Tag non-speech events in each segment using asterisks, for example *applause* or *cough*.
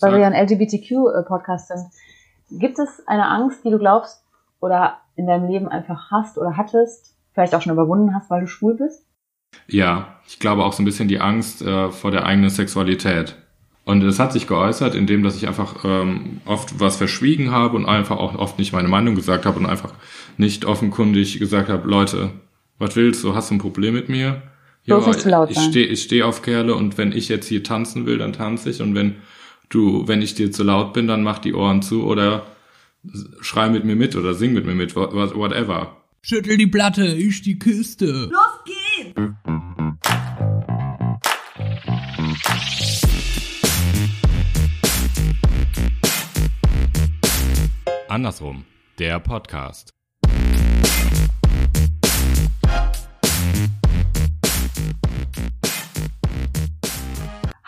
weil wir ja ein LGBTQ-Podcast sind. Gibt es eine Angst, die du glaubst oder in deinem Leben einfach hast oder hattest, vielleicht auch schon überwunden hast, weil du schwul bist? Ja, ich glaube auch so ein bisschen die Angst äh, vor der eigenen Sexualität. Und das hat sich geäußert, indem dass ich einfach ähm, oft was verschwiegen habe und einfach auch oft nicht meine Meinung gesagt habe und einfach nicht offenkundig gesagt habe, Leute, was willst du? Hast du ein Problem mit mir? Ja, nicht zu laut ich stehe ich steh auf Kerle und wenn ich jetzt hier tanzen will, dann tanze ich und wenn du, wenn ich dir zu laut bin, dann mach die Ohren zu oder schrei mit mir mit oder sing mit mir mit, whatever. Schüttel die Platte, ich die Kiste. Los geht's! Andersrum, der Podcast.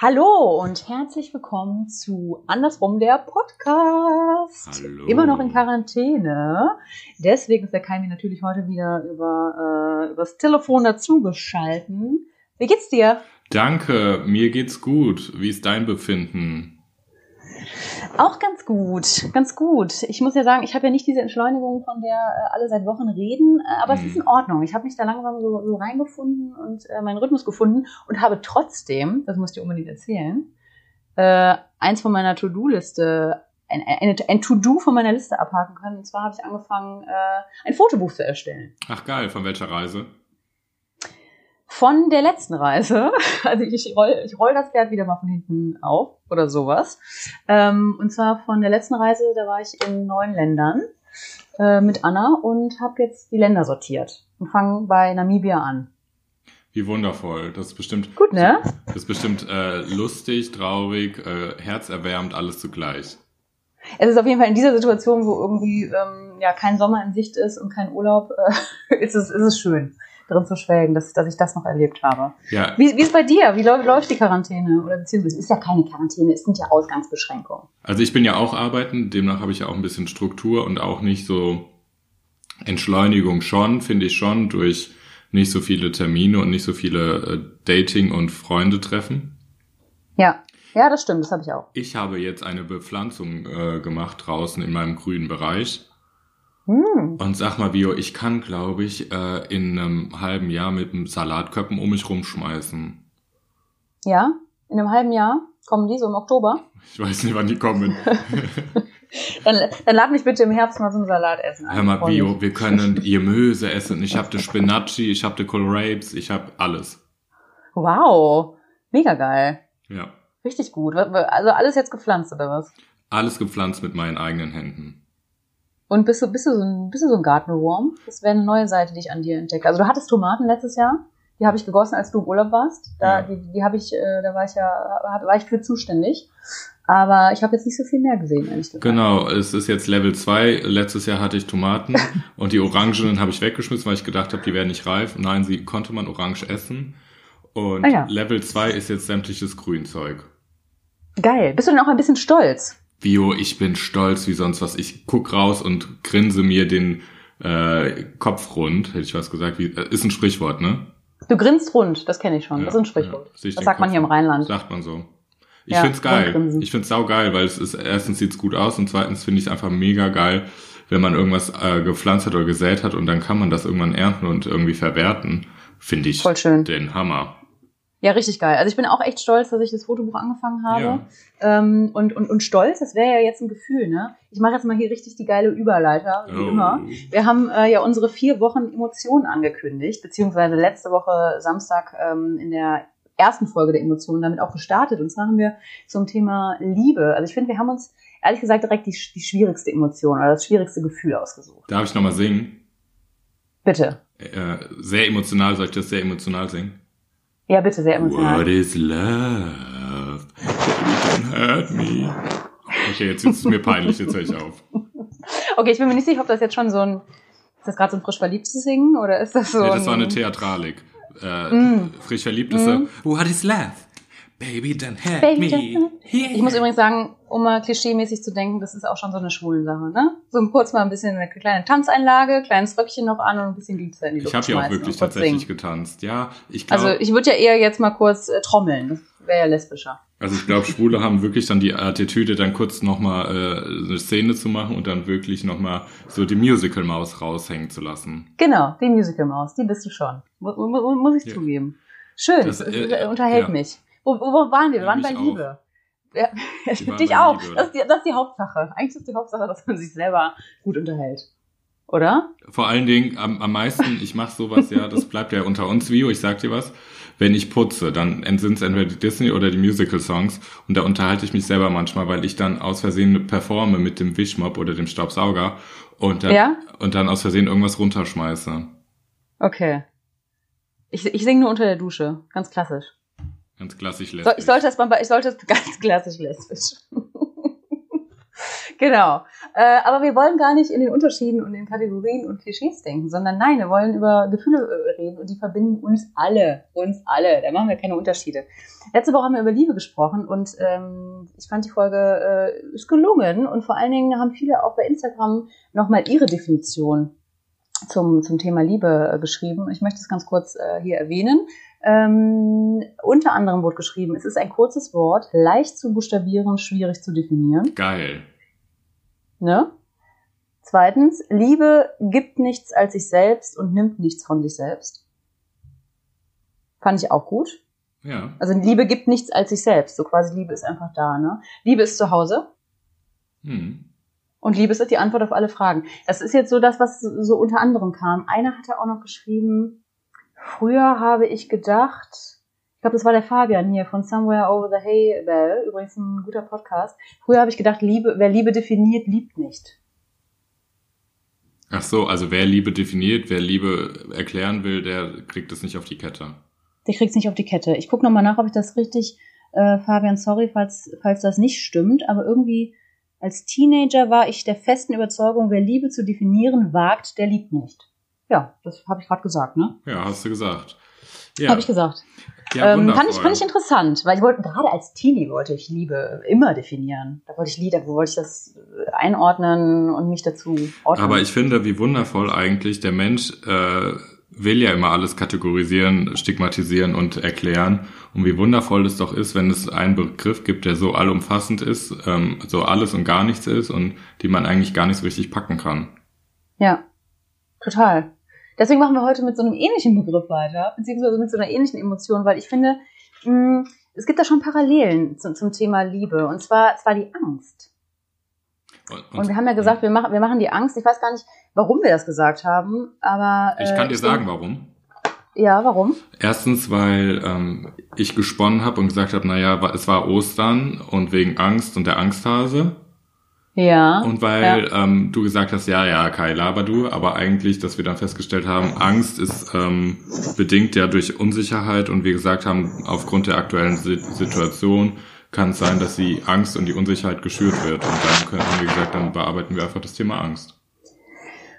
Hallo und herzlich willkommen zu Andersrum der Podcast. Hallo. Immer noch in Quarantäne. Deswegen ist der Kaimi natürlich heute wieder über äh, übers Telefon dazugeschalten. Wie geht's dir? Danke, mir geht's gut. Wie ist dein Befinden? Auch ganz gut, ganz gut. Ich muss ja sagen, ich habe ja nicht diese Entschleunigung, von der äh, alle seit Wochen reden, äh, aber es ist Mhm. in Ordnung. Ich habe mich da langsam so, so reingefunden und äh, meinen Rhythmus gefunden und habe trotzdem, das muss ich dir unbedingt erzählen, äh, eins von meiner To-Do-Liste, ein, ein, ein To-Do von meiner Liste abhaken können. Und zwar habe ich angefangen, ein Fotobuch zu erstellen. Ach geil, von welcher Reise? Von der letzten Reise, *laughs* also ich roll, ich roll das Pferd wieder mal von hinten auf oder sowas. Ähm, und zwar von der letzten Reise, da war ich in neun Ländern äh, mit Anna und habe jetzt die Länder sortiert und fange bei Namibia an. Wie wundervoll. Das ist bestimmt, Gut, ne? das ist bestimmt äh, lustig, traurig, äh, herzerwärmend, alles zugleich. Es ist auf jeden Fall in dieser Situation, wo irgendwie ähm, ja kein Sommer in Sicht ist und kein Urlaub, äh, *laughs* ist, es, ist es schön, drin zu schwelgen, dass, dass ich das noch erlebt habe. Ja, Wie, wie ist bei dir? Wie läuft, läuft die Quarantäne? Oder beziehungsweise es ist ja keine Quarantäne, es sind ja Ausgangsbeschränkungen. also ich bin ja auch arbeiten, demnach habe ich ja auch ein bisschen Struktur und auch nicht so Entschleunigung schon, finde ich schon, durch nicht so viele Termine und nicht so viele äh, Dating- und Freunde-Treffen. Ja, ja, das stimmt, das habe ich auch. Ich habe jetzt eine Bepflanzung äh, gemacht draußen in meinem grünen Bereich. Hm. Und sag mal, Bio, ich kann, glaube ich, äh, in einem halben Jahr mit einem Salatköppen um mich rumschmeißen. Ja, in einem halben Jahr kommen die so im Oktober. Ich weiß nicht, wann die kommen. *laughs* Dann, dann lad mich bitte im Herbst mal zum Salat essen. ein. Hör mal. Bio, wir können Gemüse essen. Ich habe die Spinacci, ich habe die Kohlrapes, ich habe alles. Wow, mega geil. Ja. Richtig gut. Also alles jetzt gepflanzt oder was? Alles gepflanzt mit meinen eigenen Händen. Und bist du, bist du so ein, bist du so ein Gartenwurm? Das wäre eine neue Seite, die ich an dir entdecke. Also du hattest Tomaten letztes Jahr. Die habe ich gegossen, als du im Urlaub warst. Da, Ja. die, die habe ich, äh, da war ich ja, hab, war ich für zuständig. Aber ich habe jetzt nicht so viel mehr gesehen, ehrlich gesagt. Genau, es ist jetzt Level 2. Letztes Jahr hatte ich Tomaten *laughs* und die Orangenen habe ich weggeschmissen, weil ich gedacht habe, die wären nicht reif. Nein, sie konnte man orange essen. Und Ah ja. Level 2 ist jetzt sämtliches Grünzeug. Geil. Bist du denn auch ein bisschen stolz? Bio, ich bin stolz wie sonst was. Ich guck raus und grinse mir den äh, Kopf rund, hätte ich was gesagt. Wie, äh, ist ein Sprichwort, ne? Du grinst rund, das kenne ich schon. Ja, das ist ein Sprichwort. ja. Das sagt man hier im. Rheinland. Sagt man so. Ich Ja, find's geil. Ich find's saugeil, weil es ist, erstens sieht's gut aus und zweitens finde ich es einfach mega geil, wenn man irgendwas äh, gepflanzt hat oder gesät hat und dann kann man das irgendwann ernten und irgendwie verwerten. Finde ich Voll schön. den Hammer. Ja, richtig geil. Also ich bin auch echt stolz, dass ich das Fotobuch angefangen habe. Ja. Ähm, und, und, und stolz, das wäre ja jetzt ein Gefühl, ne? Ich mache jetzt mal hier richtig die geile Überleiter, wie Oh. immer. Wir haben äh, ja unsere vier Wochen Emotionen angekündigt, beziehungsweise letzte Woche Samstag ähm, in der ersten Folge der Emotionen damit auch gestartet. Und zwar haben wir zum Thema Liebe. Also ich finde, wir haben uns ehrlich gesagt direkt die, die schwierigste Emotion oder das schwierigste Gefühl ausgesucht. Darf ich nochmal singen? Bitte. Äh, sehr emotional, soll ich das sehr emotional singen? Ja, bitte, sehr emotional. What is love? Baby, don't hurt me. Okay, jetzt ist es mir peinlich, jetzt höre ich auf. Okay, ich bin mir nicht sicher, ob das jetzt schon so ein, ist das gerade so ein frisch verliebtes Singen oder ist das so Nee, das war ein, eine Theatralik. Äh, Mm. Frisch verliebt ist so, What is love? Baby, don't hurt Baby, me. Yeah. Ich muss übrigens sagen, um mal klischeemäßig zu denken, das ist auch schon so eine schwulen Sache, ne? So kurz mal ein bisschen eine kleine Tanzeinlage, kleines Röckchen noch an und ein bisschen Glitzer in die Luft Ich habe ja auch wirklich tatsächlich singen. getanzt. Ja, ich glaube, Also ich würde ja eher jetzt mal kurz äh, trommeln. Das wäre ja lesbischer. Also ich glaube, Schwule haben wirklich dann die Attitüde, dann kurz nochmal äh, eine Szene zu machen und dann wirklich nochmal so die Musical-Maus raushängen zu lassen. Genau, die Musical-Maus, die bist du schon. Mu mu muss ich Ja. zugeben. Schön, Das, das, äh, unterhält ja. mich. Wo, wo, wo waren wir? Wir waren bei. Liebe. Ja, *laughs* dich auch. Liebe, das, ist die, das ist die Hauptsache. Eigentlich ist die Hauptsache, dass man sich selber gut unterhält. Oder? Vor allen Dingen am, am meisten, ich mache sowas ja, das bleibt ja unter uns, Vio, ich sag dir was, wenn ich putze, dann sind es entweder die Disney oder die Musical-Songs und da unterhalte ich mich selber manchmal, weil ich dann aus Versehen performe mit dem Wischmopp oder dem Staubsauger und dann, Ja? und dann aus Versehen irgendwas runterschmeiße. Okay. Ich, ich singe nur unter der Dusche. Ganz klassisch. Ganz klassisch So, lässt. ich sollte das mal, ich sollte das *laughs* ganz klassisch lesbisch. *laughs* genau. Äh, aber wir wollen gar nicht in den Unterschieden und in Kategorien und Klischees denken, sondern nein, wir wollen über Gefühle äh, reden und die verbinden uns alle. Uns alle. Da machen wir keine Unterschiede. Letzte Woche haben wir über Liebe gesprochen und ähm, ich fand die Folge äh, ist gelungen und vor allen Dingen haben viele auch bei Instagram nochmal ihre Definition zum, zum Thema Liebe äh, geschrieben. Ich möchte es ganz kurz äh, hier erwähnen. Ähm, unter anderem wurde geschrieben, es ist ein kurzes Wort, leicht zu buchstabieren, schwierig zu definieren. Geil. Ne? Zweitens, Liebe gibt nichts als sich selbst und nimmt nichts von sich selbst. Fand ich auch gut. Ja. Also Liebe gibt nichts als sich selbst. So quasi Liebe ist einfach da. Ne? Liebe ist zu Hause Hm. und Liebe ist die Antwort auf alle Fragen. Das ist jetzt so das, was so unter anderem kam. Einer hatte auch noch geschrieben, früher habe ich gedacht, ich glaube, das war der Fabian hier von Somewhere Over the Hay Bell, übrigens ein guter Podcast. Früher habe ich gedacht, Liebe, wer Liebe definiert, liebt nicht. Ach so, also wer Liebe definiert, wer Liebe erklären will, der kriegt es nicht auf die Kette. Der kriegt es nicht auf die Kette. Ich gucke nochmal nach, ob ich das richtig, äh, Fabian, sorry, falls, falls das nicht stimmt, aber irgendwie als Teenager war ich der festen Überzeugung, wer Liebe zu definieren wagt, der liebt nicht. Ja, das habe ich gerade gesagt, ne? Ja, hast du gesagt. Ja, Habe ich gesagt. ja ähm, fand, ich, fand ich interessant, weil ich wollte, gerade als Teenie wollte ich Liebe immer definieren. Da wollte ich Lieder, wo wollte ich das äh, einordnen und mich dazu ordnen. Aber ich finde, wie wundervoll eigentlich der Mensch äh, will ja immer alles kategorisieren, stigmatisieren und erklären. Und wie wundervoll es doch ist, wenn es einen Begriff gibt, der so allumfassend ist, ähm, so alles und gar nichts ist und die man eigentlich gar nicht so richtig packen kann. Ja, total. Deswegen machen wir heute mit so einem ähnlichen Begriff weiter, beziehungsweise mit so einer ähnlichen Emotion, weil ich finde, mh, es gibt da schon Parallelen zum, zum Thema Liebe. Und zwar, zwar die Angst. Und, Und wir haben ja gesagt, wir machen, wir machen die Angst. Ich weiß gar nicht, warum wir das gesagt haben, aber. ich äh, kann dir sagen, warum. Ja, warum? Erstens, weil ähm, ich gesponnen habe und gesagt habe, naja, es war Ostern und wegen Angst und der Angsthase. Ja. Und weil ähm, du gesagt hast, ja, ja, Kai, laber du, aber eigentlich, dass wir dann festgestellt haben, Angst ist ähm, bedingt ja durch Unsicherheit und wir gesagt haben, aufgrund der aktuellen Si- Situation kann es sein, dass die Angst und die Unsicherheit geschürt wird. Und dann können, haben wir gesagt, dann bearbeiten wir einfach das Thema Angst.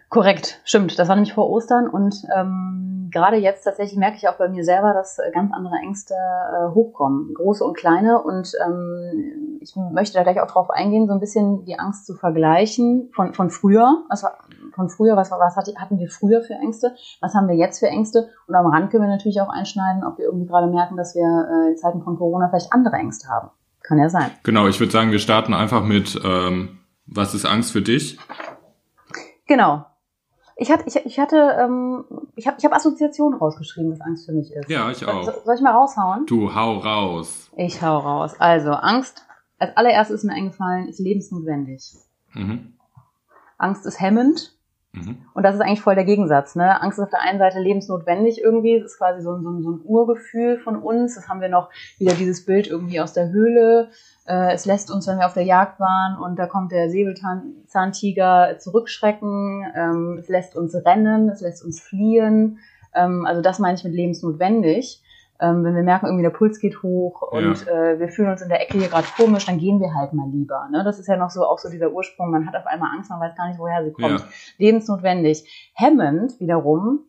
Korrekt, stimmt. Das war nämlich vor Ostern und ähm, gerade jetzt tatsächlich merke ich auch bei mir selber, dass äh, ganz andere Ängste äh, hochkommen, große und kleine. Und ähm, ich möchte da gleich auch drauf eingehen, so ein bisschen die Angst zu vergleichen von, von früher. Was war, von früher, was, war- was hatte- hatten wir früher für Ängste? Was haben wir jetzt für Ängste? Und am Rand können wir natürlich auch einschneiden, ob wir irgendwie gerade merken, dass wir äh, in Zeiten von Corona vielleicht andere Ängste haben. Kann ja sein. Genau, ich würde sagen, wir starten einfach mit, ähm, was ist Angst für dich? Genau. Ich hatte, ich, ich hatte, ähm, ich habe ich hab Assoziationen rausgeschrieben, was Angst für mich ist. Ja, ich auch. soll ich mal raushauen? Du, hau raus. Ich hau raus. Also, Angst, als allererstes ist mir eingefallen, ist lebensnotwendig. Mhm. Angst ist hemmend. Mhm. Und das ist eigentlich voll der Gegensatz. Ne? Angst ist auf der einen Seite lebensnotwendig irgendwie. Das ist quasi so, ein- so, ein- so ein Urgefühl von uns. Das haben wir noch wieder dieses Bild irgendwie aus der Höhle. Äh, es lässt uns, wenn wir auf der Jagd waren und da kommt der Säbelzahntiger, zurückschrecken. Ähm, es lässt uns rennen, es lässt uns fliehen. Ähm, also das meine ich mit lebensnotwendig. Ähm, wenn wir merken, irgendwie der Puls geht hoch und äh, wir fühlen uns in der Ecke hier gerade komisch, dann gehen wir halt mal lieber. Ne? Das ist ja noch so auch so dieser Ursprung. Man hat auf einmal Angst, man weiß gar nicht, woher sie kommt Ja. lebensnotwendig. Hemmend wiederum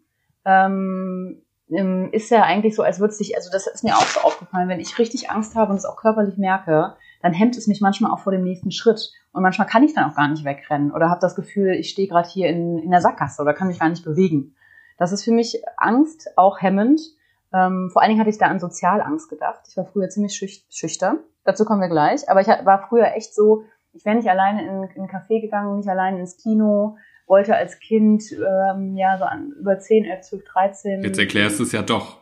ähm, ähm, ist ja eigentlich so, als würde es sich, also das ist mir auch so aufgefallen, wenn ich richtig Angst habe und es auch körperlich merke, dann hemmt es mich manchmal auch vor dem nächsten Schritt. Und manchmal kann ich dann auch gar nicht wegrennen oder habe das Gefühl, ich stehe gerade hier in, in der Sackgasse oder kann mich gar nicht bewegen. Das ist für mich Angst auch hemmend. Ähm, vor allen Dingen hatte ich da an Sozialangst gedacht. Ich war früher ziemlich schüch schüchtern. Dazu kommen wir gleich. Aber ich war früher echt so, ich wäre nicht alleine in, in ein Café gegangen, nicht alleine ins Kino, wollte als Kind, ähm, ja, so an, über 10, 11, 12, 13. Jetzt erklärst du es ja doch.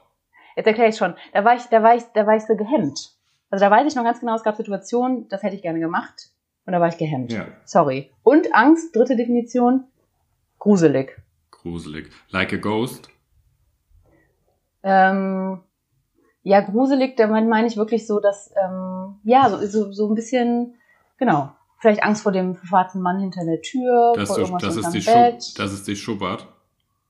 Jetzt erkläre ich schon. Da war ich, da war ich, da war ich so gehemmt. Also da weiß ich noch ganz genau, es gab Situationen, das hätte ich gerne gemacht. Und da war ich gehemmt. Ja. Sorry. Und Angst, dritte Definition, gruselig. Gruselig. Like a ghost. Ähm, ja, gruselig, damit meine ich wirklich so, dass, ähm, ja, so, so, so ein bisschen, genau, vielleicht Angst vor dem schwarzen Mann hinter der Tür, Das, vor du, irgendwas das, ist die Bett. Das ist die Schubbert.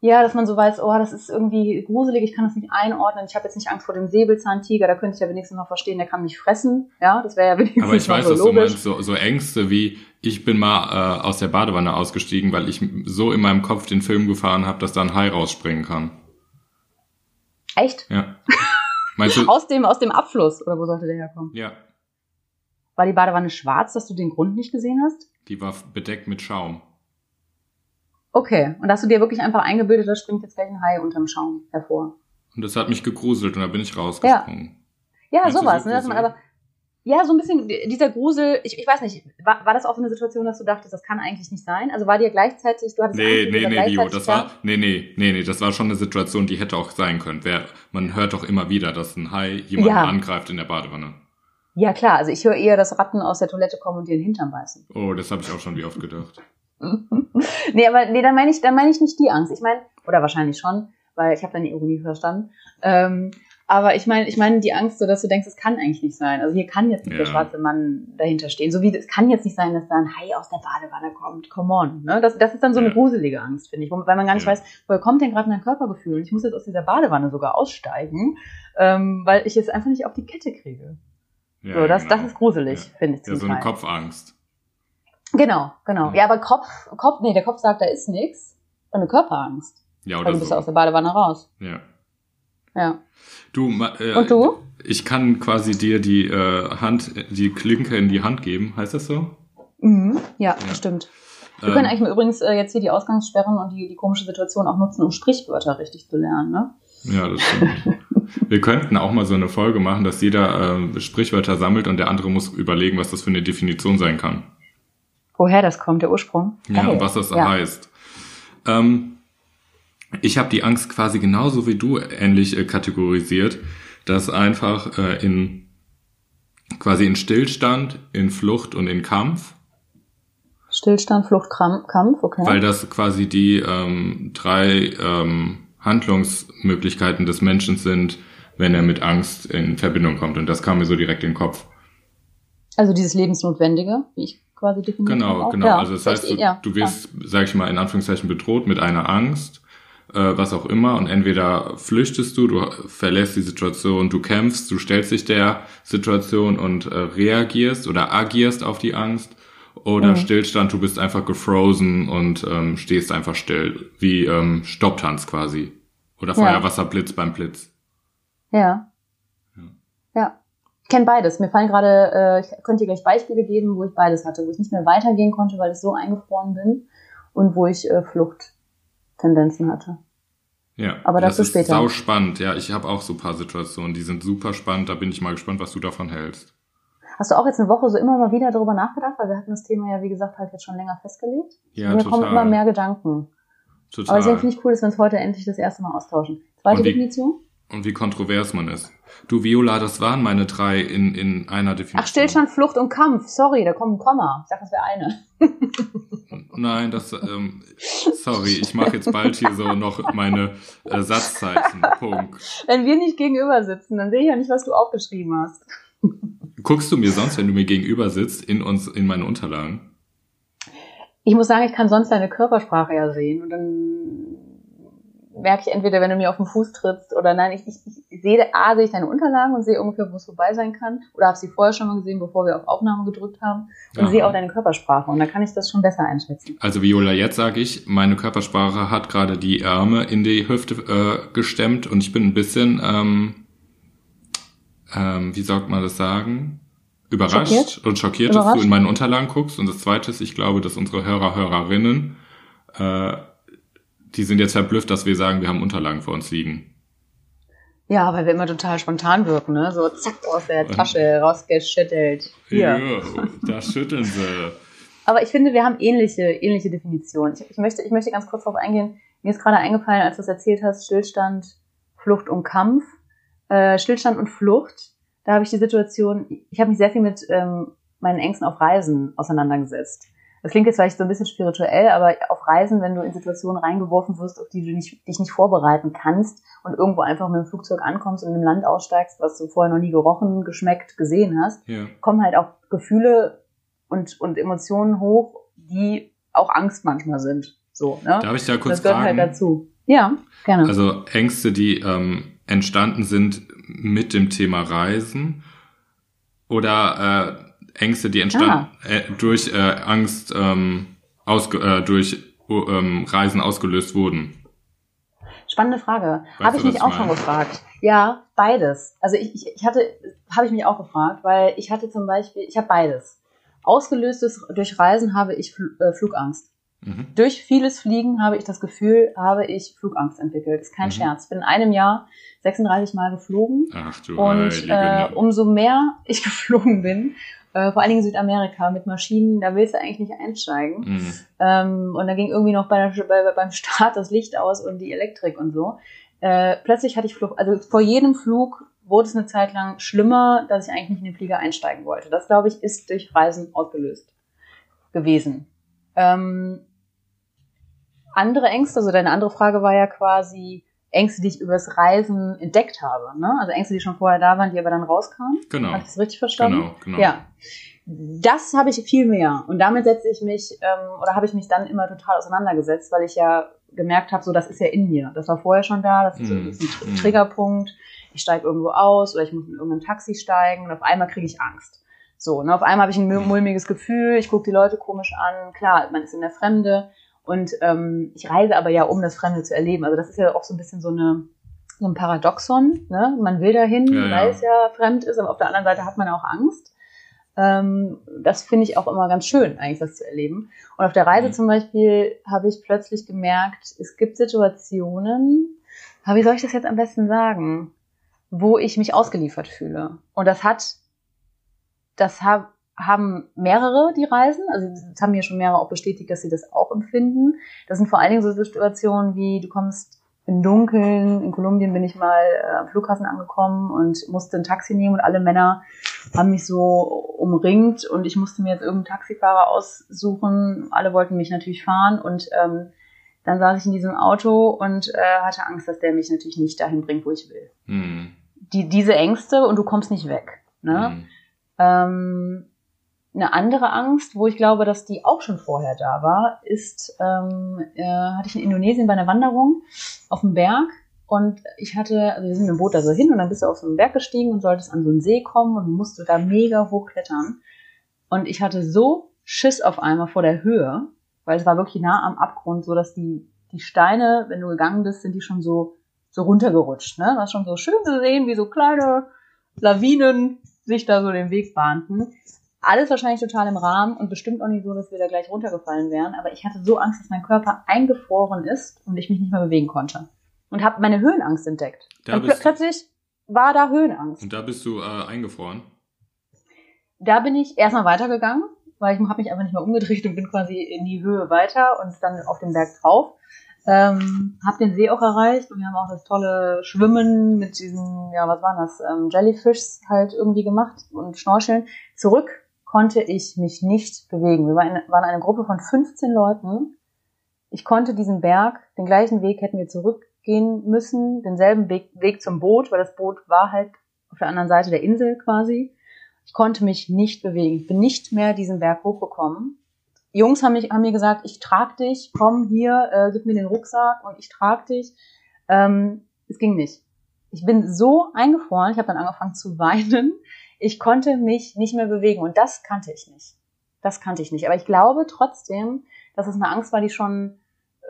Ja, dass man so weiß, oh, das ist irgendwie gruselig, ich kann das nicht einordnen. Ich habe jetzt nicht Angst vor dem Säbelzahntiger, da könnte ich ja wenigstens noch verstehen, der kann mich fressen. Ja, das wäre ja wenigstens Aber ich weiß, so was du logisch. meinst. So, so Ängste wie, ich bin mal äh, aus der Badewanne ausgestiegen, weil ich so in meinem Kopf den Film gefahren habe, dass da ein Hai rausspringen kann. Echt? Ja. Meinst du? *laughs* Aus dem, aus dem Abfluss, oder wo sollte der herkommen? Ja. War die Badewanne schwarz, dass du den Grund nicht gesehen hast? Die war bedeckt mit Schaum. Okay. Und hast du dir wirklich einfach eingebildet, da springt jetzt gleich ein Hai unterm Schaum hervor? Und das hat mich gegruselt und da bin ich rausgesprungen. Ja, du sowas. so ne, dass man aber, ja, so ein bisschen dieser Grusel, ich, ich weiß nicht, war, war das auch so eine Situation, dass du dachtest, das kann eigentlich nicht sein? Also war dir gleichzeitig, du hattest Nee, Angst, nee, nee, Dio, das war, nee, nee, nee, nee, das war schon eine Situation, die hätte auch sein können. Wer, man hört doch immer wieder, dass ein Hai jemanden Ja. angreift in der Badewanne. Ja, klar, also ich höre eher, dass Ratten aus der Toilette kommen und dir den Hintern beißen. Oh, das habe ich auch schon wie oft gedacht. *laughs* nee, aber nee, dann meine ich, dann meine ich nicht die Angst. Ich meine, oder wahrscheinlich schon, weil ich habe deine Ironie verstanden. Ähm, aber ich meine, ich meine die Angst, so dass du denkst, es kann eigentlich nicht sein. Also hier kann jetzt nicht Ja. der schwarze Mann dahinter stehen. So wie es kann jetzt nicht sein, dass da ein Hai aus der Badewanne kommt. Come on. Ne? Das, das ist dann so eine gruselige Angst, finde ich, weil man gar nicht Ja. weiß, woher kommt denn gerade mein Körpergefühl? Ich muss jetzt aus dieser Badewanne sogar aussteigen, ähm, weil ich es einfach nicht auf die Kette kriege. Ja, so, das, genau. das ist gruselig, finde ich. Ja, so eine Teil. Kopfangst. Genau, genau. Ja. Ja, aber Kopf, Kopf, nee, der Kopf sagt, da ist nichts. Eine Körperangst. Ja, Weil oder du bist so. aus der Badewanne raus. Ja. Ja. Du, äh, Und du? Ich kann quasi dir die äh, Hand, die Klinke in die Hand geben. Heißt das so? Mhm. Ja, Ja. stimmt. Wir Ähm, können eigentlich übrigens äh, jetzt hier die Ausgangssperren und die, die komische Situation auch nutzen, um Sprichwörter richtig zu lernen, ne? Ja, das stimmt. *laughs* Wir könnten auch mal so eine Folge machen, dass jeder äh, Sprichwörter sammelt und der andere muss überlegen, was das für eine Definition sein kann. Woher das kommt, der Ursprung. Ja, Geil. und was das ja. heißt. Ähm, ich habe die Angst quasi genauso wie du ähnlich äh, kategorisiert, dass einfach äh, in quasi in Stillstand, in Flucht und in Kampf, Stillstand, Flucht, Kampf, okay. weil das quasi die ähm, drei ähm, Handlungsmöglichkeiten des Menschen sind, wenn er mit Angst in Verbindung kommt. Und das kam mir so direkt in den Kopf. also dieses Lebensnotwendige, wie ich quasi definiert. Genau, auch. genau. Ja, also das heißt, du, ja, du wirst, sag ich mal, in Anführungszeichen bedroht mit einer Angst, äh, was auch immer, und entweder flüchtest du, du verlässt die Situation, du kämpfst, du stellst dich der Situation und äh, reagierst oder agierst auf die Angst, oder Mhm. Stillstand, du bist einfach gefrozen und ähm, stehst einfach still, wie ähm, Stopptanz quasi. Oder Ja. Feuerwasserblitz beim Blitz. Ja. Ja. Kenne beides. Mir fallen gerade, äh, ich könnte dir gleich Beispiele geben, wo ich beides hatte, wo ich nicht mehr weitergehen konnte, weil ich so eingefroren bin und wo ich äh, Fluchttendenzen hatte. Ja, Aber das dazu ist später. sau spannend. Ja, ich habe auch so ein paar Situationen, die sind super spannend. Da bin ich mal gespannt, was du davon hältst. Hast du auch jetzt eine Woche so immer mal wieder darüber nachgedacht? Weil wir hatten das Thema ja, wie gesagt, halt jetzt schon länger festgelegt. Ja, und mir total. kommen immer mehr Gedanken. total. Aber deswegen finde ich cool, dass wir uns heute endlich das erste Mal austauschen. Zweite Und wie- Definition? Und wie kontrovers man ist. Du, Viola, das waren meine drei in, in einer Definition. Ach, Stillstand, Flucht und Kampf. Sorry, da kommt ein Komma. Ich dachte, das wäre eine. *laughs* Nein, das, ähm, sorry, ich mache jetzt bald hier so noch meine äh, Satzzeichen. Punkt. Wenn wir nicht gegenüber sitzen, dann sehe ich ja nicht, was du aufgeschrieben hast. Guckst du mir sonst, wenn du mir gegenüber sitzt, in uns, in meine Unterlagen? Ich muss sagen, ich kann sonst deine Körpersprache ja sehen und dann merke ich entweder, wenn du mir auf den Fuß trittst oder nein, ich, ich, ich sehe, A, sehe ich deine Unterlagen und sehe ungefähr, wo es vorbei sein kann oder habe sie vorher schon mal gesehen, bevor wir auf Aufnahme gedrückt haben und Aha. sehe auch deine Körpersprache und dann kann ich das schon besser einschätzen. Also Viola, jetzt sage ich, meine Körpersprache hat gerade die Ärmel in die Hüfte äh, gestemmt und ich bin ein bisschen, ähm, ähm, wie sagt man das sagen? Überrascht Schockiert? und schockiert, dass Überrascht? du in meine Unterlagen guckst. Und das Zweite ist, ich glaube, dass unsere Hörer, Hörerinnen, äh, die sind jetzt verblüfft, dass wir sagen, wir haben Unterlagen vor uns liegen. Ja, weil wir immer total spontan wirken, ne? So zack aus der Tasche rausgeschüttelt. Hier. Ja, da schütteln sie. Aber ich finde, wir haben ähnliche, ähnliche Definitionen. Ich, ich, möchte, ich möchte ganz kurz darauf eingehen. Mir ist gerade eingefallen, als du es erzählt hast, Stillstand, Flucht und Kampf. Äh, Stillstand und Flucht, da habe ich die Situation, ich habe mich sehr viel mit ähm, meinen Ängsten auf Reisen auseinandergesetzt. Das klingt jetzt vielleicht so ein bisschen spirituell, aber auf Reisen, wenn du in Situationen reingeworfen wirst, auf die du nicht, dich nicht vorbereiten kannst und irgendwo einfach mit dem Flugzeug ankommst und in einem Land aussteigst, was du vorher noch nie gerochen, geschmeckt, gesehen hast, Ja. kommen halt auch Gefühle und, und Emotionen hoch, die auch Angst manchmal sind. So, ne? Darf ich da kurz das gehört fragen? halt dazu. Ja, gerne. Also Ängste, die ähm, entstanden sind mit dem Thema Reisen oder äh, Ängste, die entstanden äh, durch äh, Angst ähm, ausge äh, durch ähm, Reisen ausgelöst wurden. Spannende Frage. Habe ich mich auch schon gefragt. Ja, beides. Also ich, ich, ich hatte, habe ich mich auch gefragt, weil ich hatte zum Beispiel, ich habe beides. Ausgelöstes durch Reisen habe ich Fl äh, Flugangst. Mhm. Durch vieles Fliegen habe ich das Gefühl, habe ich Flugangst entwickelt. Ist kein Mhm. Scherz. Ich bin in einem Jahr 36 Mal geflogen Ach du und äh, umso mehr ich *laughs* geflogen bin, äh, vor allen Dingen Südamerika mit Maschinen, da willst du eigentlich nicht einsteigen. Mhm. Ähm, und da ging irgendwie noch bei der, bei, beim Start das Licht aus und die Elektrik und so. Äh, plötzlich hatte ich Flug, also vor jedem Flug wurde es eine Zeit lang schlimmer, dass ich eigentlich nicht in den Flieger einsteigen wollte. Das, glaube ich, ist durch Reisen ausgelöst gewesen. Ähm, andere Ängste, also deine andere Frage war ja quasi Ängste, die ich übers Reisen entdeckt habe. Ne? Also Ängste, die schon vorher da waren, die aber dann rauskamen. Genau. Habe ich das richtig verstanden? Genau, genau. Ja. Das habe ich viel mehr. Und damit setze ich mich, ähm, oder habe ich mich dann immer total auseinandergesetzt, weil ich ja gemerkt habe, so das ist ja in mir. Das war vorher schon da, das ist, Mhm. das ist ein Mhm. Triggerpunkt. Ich steige irgendwo aus oder ich muss in irgendein Taxi steigen und auf einmal kriege ich Angst. So, und auf einmal habe ich ein mul- mulmiges Gefühl, ich gucke die Leute komisch an. Klar, man ist in der Fremde und ähm, ich reise aber ja, um das Fremde zu erleben. Also das ist ja auch so ein bisschen so eine so ein Paradoxon. Ne? Man will dahin, Ja, ja. weil es ja fremd ist, aber auf der anderen Seite hat man auch Angst. Ähm, das finde ich auch immer ganz schön, eigentlich das zu erleben. Und auf der Reise Mhm. zum Beispiel habe ich plötzlich gemerkt, es gibt Situationen, aber wie soll ich das jetzt am besten sagen, wo ich mich ausgeliefert fühle. Und das hat, das hab, haben mehrere, die reisen. Also das haben mir schon mehrere auch bestätigt, dass sie das auch empfinden. Das sind vor allen Dingen so Situationen wie, du kommst im Dunkeln, in Kolumbien bin ich mal äh, am Flughafen angekommen und musste ein Taxi nehmen und alle Männer haben mich so umringt und ich musste mir jetzt irgendeinen Taxifahrer aussuchen. Alle wollten mich natürlich fahren und ähm, dann saß ich in diesem Auto und äh, hatte Angst, dass der mich natürlich nicht dahin bringt, wo ich will. Mhm. Die, diese Ängste und du kommst nicht weg. Ne? Mhm. Ähm, eine andere Angst, wo ich glaube, dass die auch schon vorher da war, ist, ähm, äh, hatte ich in Indonesien bei einer Wanderung auf dem Berg und ich hatte, also wir sind mit dem Boot da so hin und dann bist du auf so einen Berg gestiegen und solltest an so einen See kommen und musst du da mega hoch klettern. Und ich hatte so Schiss auf einmal vor der Höhe, weil es war wirklich nah am Abgrund, so dass die, die Steine, wenn du gegangen bist, sind die schon so, so runtergerutscht, ne? Ist schon so schön zu sehen, wie so kleine Lawinen sich da so den Weg bahnten. Alles wahrscheinlich total im Rahmen und bestimmt auch nicht so, dass wir da gleich runtergefallen wären. Aber ich hatte so Angst, dass mein Körper eingefroren ist und ich mich nicht mehr bewegen konnte. Und habe meine Höhenangst entdeckt. Da und pl plötzlich war da Höhenangst. Und da bist du äh, eingefroren. Da bin ich erstmal weitergegangen, weil ich habe mich einfach nicht mehr umgedreht und bin quasi in die Höhe weiter und dann auf den Berg drauf. Ähm, hab den See auch erreicht und wir haben auch das tolle Schwimmen mit diesen, ja, was waren das, ähm, Jellyfishs halt irgendwie gemacht und Schnorcheln. Zurück konnte ich mich nicht bewegen. Wir waren eine, Gruppe von 15 Leuten. Ich konnte diesen Berg, den gleichen Weg hätten wir zurückgehen müssen, denselben Weg, Weg zum Boot, weil das Boot war halt auf der anderen Seite der Insel quasi. Ich konnte mich nicht bewegen. Ich bin nicht mehr diesen Berg hochgekommen. Die Jungs haben, mich, haben mir gesagt, ich trag dich, komm hier, äh, gib mir den Rucksack und ich trag dich. Ähm, es ging nicht. Ich bin so eingefroren, ich habe dann angefangen zu weinen. Ich konnte mich nicht mehr bewegen und das kannte ich nicht. Das kannte ich nicht. Aber ich glaube trotzdem, dass es eine Angst war, die schon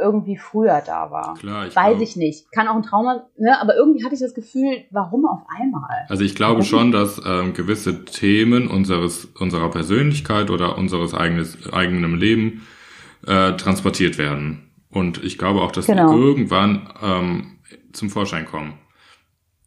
irgendwie früher da war. Klar, ich Weiß glaub- ich nicht. Kann auch ein Trauma, ne? Aber irgendwie hatte ich das Gefühl, warum auf einmal? Also ich glaube schon, dass ähm, gewisse Themen unseres unserer Persönlichkeit oder unseres eigenes eigenen Leben äh, transportiert werden. Und ich glaube auch, dass Genau. die irgendwann ähm, zum Vorschein kommen.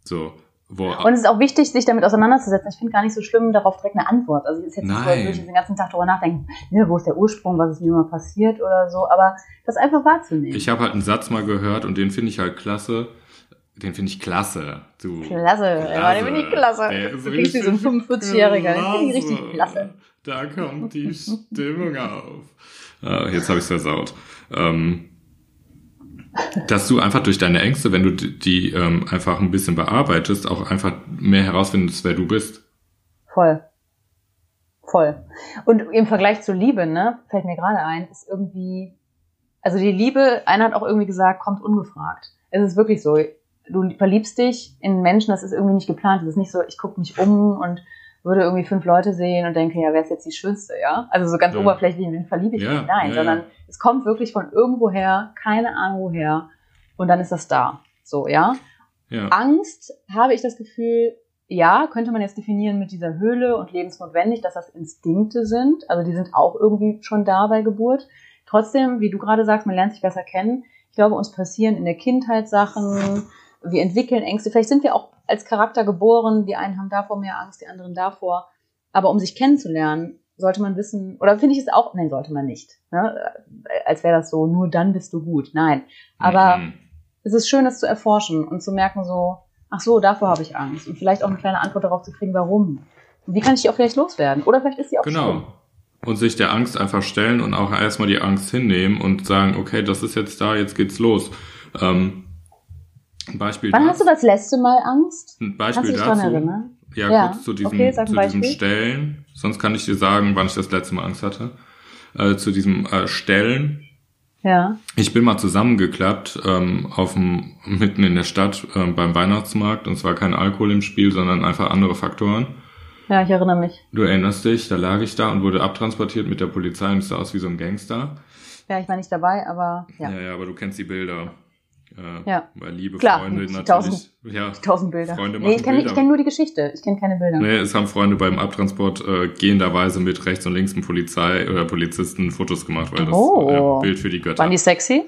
So, wo, Und es ist auch wichtig, sich damit auseinanderzusetzen. Ich finde gar nicht so schlimm, darauf direkt eine Antwort. Also jetzt nicht würde ich den ganzen Tag darüber nachdenken, ne, wo ist der Ursprung, was ist mir mal passiert oder so, aber das einfach wahrzunehmen. ich habe halt einen Satz mal gehört und den finde ich halt klasse. Den finde ich klasse. Du, Klasse, ja, den finde ich klasse. Der ist wie so ein richtig 45-Jähriger, den finde ich klasse. richtig klasse. Da kommt die Stimmung auf. Ah, jetzt habe ich es versaut. Ähm, dass du einfach durch deine Ängste, wenn du die, ähm, einfach ein bisschen bearbeitest, auch einfach mehr herausfindest, wer du bist. Voll. Voll. Und im Vergleich zur Liebe, ne, fällt mir gerade ein, ist irgendwie, also die Liebe, einer hat auch irgendwie gesagt, kommt ungefragt. Es ist wirklich so, du verliebst dich in Menschen, das ist irgendwie nicht geplant. Es ist nicht so, ich gucke mich um und würde irgendwie fünf Leute sehen und denke, ja, wer ist jetzt die Schönste, ja? Also so ganz Ja. oberflächlich, wen verliebe ich Ja, mich? Nein, ja, sondern es kommt wirklich von irgendwoher, keine Ahnung woher, und dann ist das da. So, ja? Ja. Angst habe ich das Gefühl, ja, könnte man jetzt definieren mit dieser Höhle und lebensnotwendig, dass das Instinkte sind. Also die sind auch irgendwie schon da bei Geburt. Trotzdem, wie du gerade sagst, man lernt sich besser kennen. Ich glaube, uns passieren in der Kindheit Sachen. Wir entwickeln Ängste. Vielleicht sind wir auch als Charakter geboren. Die einen haben davor mehr Angst, die anderen davor. Aber um sich kennenzulernen, sollte man wissen, oder finde ich es auch, nein, sollte man nicht. Ne? Als wäre das so, nur dann bist du gut. Nein. Aber Mhm. es ist schön, das zu erforschen und zu merken so, ach so, davor habe ich Angst. Und vielleicht auch eine kleine Antwort darauf zu kriegen, warum. Und wie kann ich die auch vielleicht loswerden? Oder vielleicht ist sie auch schön. Genau. Und sich der Angst einfach stellen und auch erstmal die Angst hinnehmen und sagen, okay, das ist jetzt da, jetzt geht's los. Ähm, ein Beispiel Wann das- hast du das letzte Mal Angst? Ein Beispiel dazu. erinnern? Ja, Ja, kurz zu diesem, okay, zu diesem. Stellen. Sonst kann ich dir sagen, wann ich das letzte Mal Angst hatte. Äh, zu diesem äh, Stellen. Ja. Ich bin mal zusammengeklappt ähm, auf dem, mitten in der Stadt ähm, beim Weihnachtsmarkt und zwar kein Alkohol im Spiel, sondern einfach andere Faktoren. Ja, ich erinnere mich. Du erinnerst dich, da lag ich da und wurde abtransportiert mit der Polizei und sah aus wie so ein Gangster. Ja, ich war nicht dabei, aber ja. Ja, ja, aber du kennst die Bilder. Äh, Ja. Weil liebe Klar, Freunde die natürlich. tausend- ja, Tausend Bilder. Freunde nee, ich kenne kenn nur die Geschichte. Ich kenne keine Bilder. Nee, es haben Freunde beim Abtransport äh, gehenderweise mit rechts und links ein Polizei oder Polizisten Fotos gemacht, weil das Oh. ja, Bild für die Götter. Waren die sexy?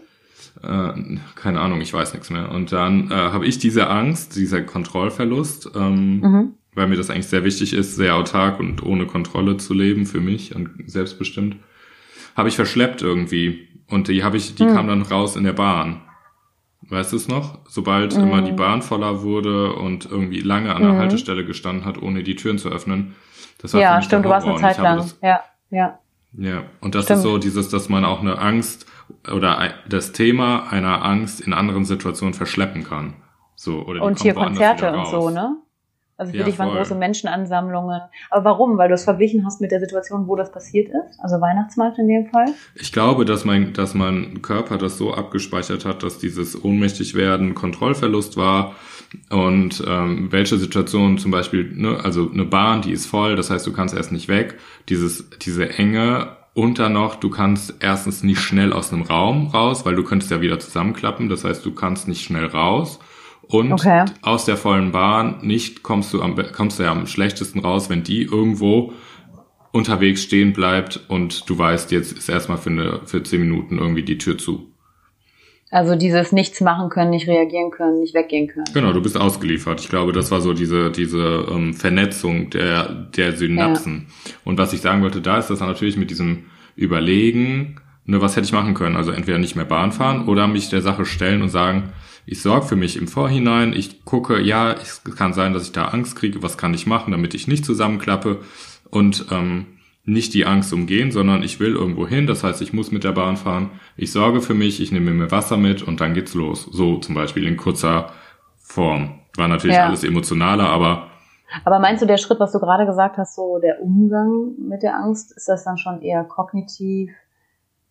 äh, keine Ahnung, ich weiß nichts mehr. Und dann äh, habe ich diese Angst, dieser Kontrollverlust, ähm, Mhm. weil mir das eigentlich sehr wichtig ist, sehr autark und ohne Kontrolle zu leben für mich und selbstbestimmt, habe ich verschleppt irgendwie. Und die habe ich, die Hm. kam dann raus in der Bahn. Weißt du es noch? Sobald Mhm. immer die Bahn voller wurde und irgendwie lange an der Mhm. Haltestelle gestanden hat, ohne die Türen zu öffnen. Das war Ja, mich stimmt, du warst eine Zeit lang. Das, Ja, ja. ja, und das Stimmt. ist so dieses, dass man auch eine Angst oder das Thema einer Angst in anderen Situationen verschleppen kann. So, oder Und hier Konzerte und so, ne? Also für Ja, dich waren voll. große Menschenansammlungen. Aber warum? Weil du es verglichen hast mit der Situation, wo das passiert ist? Also Weihnachtsmarkt in dem Fall? Ich glaube, dass mein, dass mein Körper das so abgespeichert hat, dass dieses Ohnmächtigwerden Kontrollverlust war und ähm, welche Situation zum Beispiel, ne, also eine Bahn, die ist voll, das heißt, du kannst erst nicht weg, dieses, diese Enge und dann noch, du kannst erstens nicht schnell aus einem Raum raus, weil du könntest ja wieder zusammenklappen, das heißt, du kannst nicht schnell raus und Okay. aus der vollen Bahn nicht kommst du am, kommst du ja am schlechtesten raus, wenn die irgendwo unterwegs stehen bleibt und du weißt, jetzt ist erstmal für, eine, für zehn Minuten irgendwie die Tür zu. Also dieses Nichts machen können, nicht reagieren können, nicht weggehen können. Genau, du bist ausgeliefert. Ich glaube, das war so diese, diese ähm, Vernetzung der, der Synapsen. Und was ich sagen wollte, da ist das natürlich mit diesem Überlegen, ne, was hätte ich machen können? Also entweder nicht mehr Bahn fahren oder mich der Sache stellen und sagen, ich sorge für mich im Vorhinein, ich gucke, ja, es kann sein, dass ich da Angst kriege, was kann ich machen, damit ich nicht zusammenklappe und ähm, nicht die Angst umgehen, sondern ich will irgendwo hin, das heißt, ich muss mit der Bahn fahren, ich sorge für mich, ich nehme mir Wasser mit und dann geht's los. So zum Beispiel in kurzer Form. War natürlich Ja. alles emotionaler, aber Aber meinst du, der Schritt, was du gerade gesagt hast, so der Umgang mit der Angst, ist das dann schon eher kognitiv?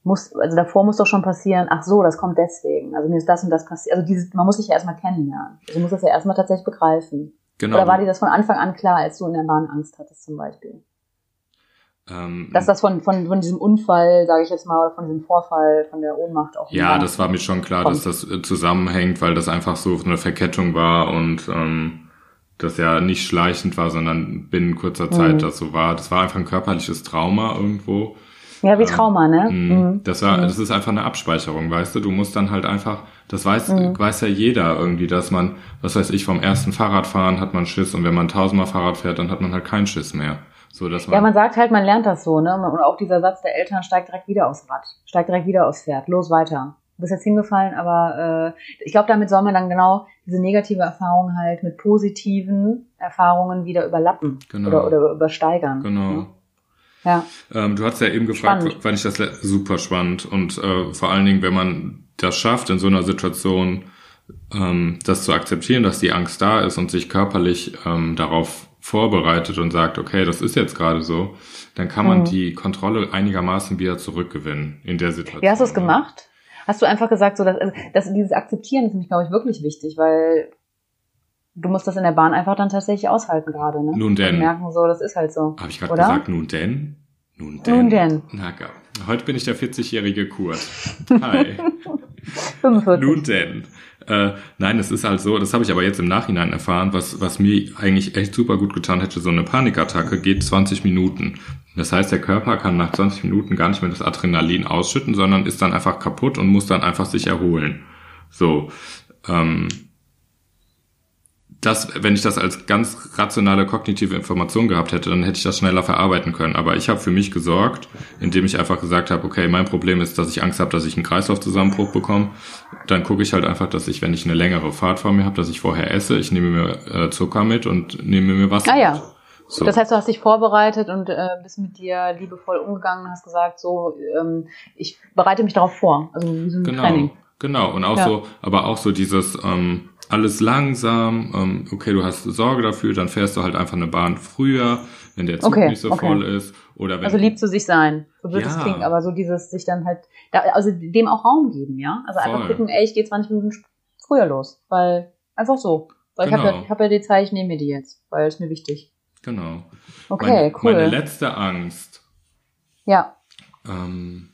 Muss, also davor muss doch schon passieren, ach so, das kommt deswegen. Also mir ist das und das passiert. Also dieses, man muss sich ja erstmal kennenlernen. Also man muss das ja erstmal tatsächlich begreifen. genau. Oder war dir das von Anfang an klar, als du in der Bahn Angst hattest zum Beispiel? ähm, Dass das von, von, von diesem Unfall, sage ich jetzt mal, oder von diesem Vorfall, von der Ohnmacht auch Ja, das war mir schon klar, Kommt. dass das äh, zusammenhängt, weil das einfach so eine Verkettung war und ähm, das ja nicht schleichend war, sondern binnen kurzer Zeit Mhm. das so war. Das war einfach ein körperliches Trauma irgendwo. Ja, wie Ähm, Trauma, ne? mh, Mhm. Das war, Mhm. das ist einfach eine Abspeicherung, weißt du? Du musst dann halt einfach, das weiß, Mhm. weiß ja jeder irgendwie, dass man, was weiß ich, vom ersten Fahrradfahren hat man Schiss und wenn man tausendmal Fahrrad fährt, dann hat man halt keinen Schiss mehr. So, dass man, Ja, man sagt halt, man lernt das so, ne? Und auch dieser Satz der Eltern steigt direkt wieder aufs Rad, steigt direkt wieder aufs Pferd, los weiter. Du bist jetzt hingefallen, aber äh, ich glaube, damit soll man dann genau diese negative Erfahrung halt mit positiven Erfahrungen wieder überlappen Genau. oder, oder übersteigern. genau. Ne? Ja, Ähm, du hast ja eben gefragt, Spannend. fand ich das super spannend und äh, vor allen Dingen, wenn man das schafft, in so einer Situation ähm, das zu akzeptieren, dass die Angst da ist und sich körperlich ähm, darauf vorbereitet und sagt, okay, das ist jetzt gerade so, dann kann man Mhm. die Kontrolle einigermaßen wieder zurückgewinnen in der Situation. Wie hast du es ne? gemacht? Hast du einfach gesagt, so dass, also, dass dieses Akzeptieren ist nämlich, glaube ich, wirklich wichtig, weil du musst das in der Bahn einfach dann tatsächlich aushalten gerade, ne? Nun denn. Und merken, so, das ist halt so. Habe ich gerade gesagt, nun denn? Nun denn. Nun denn. Na, heute bin ich der 40-jährige Kurt. *laughs* Hi. 45. Nun denn. Äh, nein, es ist halt so, das habe ich aber jetzt im Nachhinein erfahren, was, was mir eigentlich echt super gut getan hätte, so eine Panikattacke geht 20 Minuten. Das heißt, der Körper kann nach 20 Minuten gar nicht mehr das Adrenalin ausschütten, sondern ist dann einfach kaputt und muss dann einfach sich erholen. So. Ähm, das, wenn ich das als ganz rationale kognitive Information gehabt hätte, dann hätte ich das schneller verarbeiten können. Aber ich habe für mich gesorgt, indem ich einfach gesagt habe, okay, mein Problem ist, dass ich Angst habe, dass ich einen Kreislaufzusammenbruch bekomme. Dann gucke ich halt einfach, dass ich, wenn ich eine längere Fahrt vor mir habe, dass ich vorher esse. Ich nehme mir äh, Zucker mit und nehme mir Wasser Ah ja. mit. So. Das heißt, du hast dich vorbereitet und äh, bist mit dir liebevoll umgegangen und hast gesagt, so, ähm, ich bereite mich darauf vor. Also wie so ein Genau, Training. genau. Und auch Ja. so, aber auch so dieses ähm, alles langsam, ähm, okay, du hast Sorge dafür, dann fährst du halt einfach eine Bahn früher, wenn der Zug Okay, nicht so okay. voll ist. Oder wenn Also lieb zu sich sein. So wird es Ja. klingen, aber so dieses sich dann halt, da, also dem auch Raum geben, ja. Also einfach Voll. gucken, ey, ich gehe 20 Minuten früher los. Weil, einfach so. Weil ich habe Genau. ja, ich hab ja die Zeit, ich nehme mir die jetzt, weil es mir wichtig. Genau. Okay, meine, cool. Meine letzte Angst ja, ähm,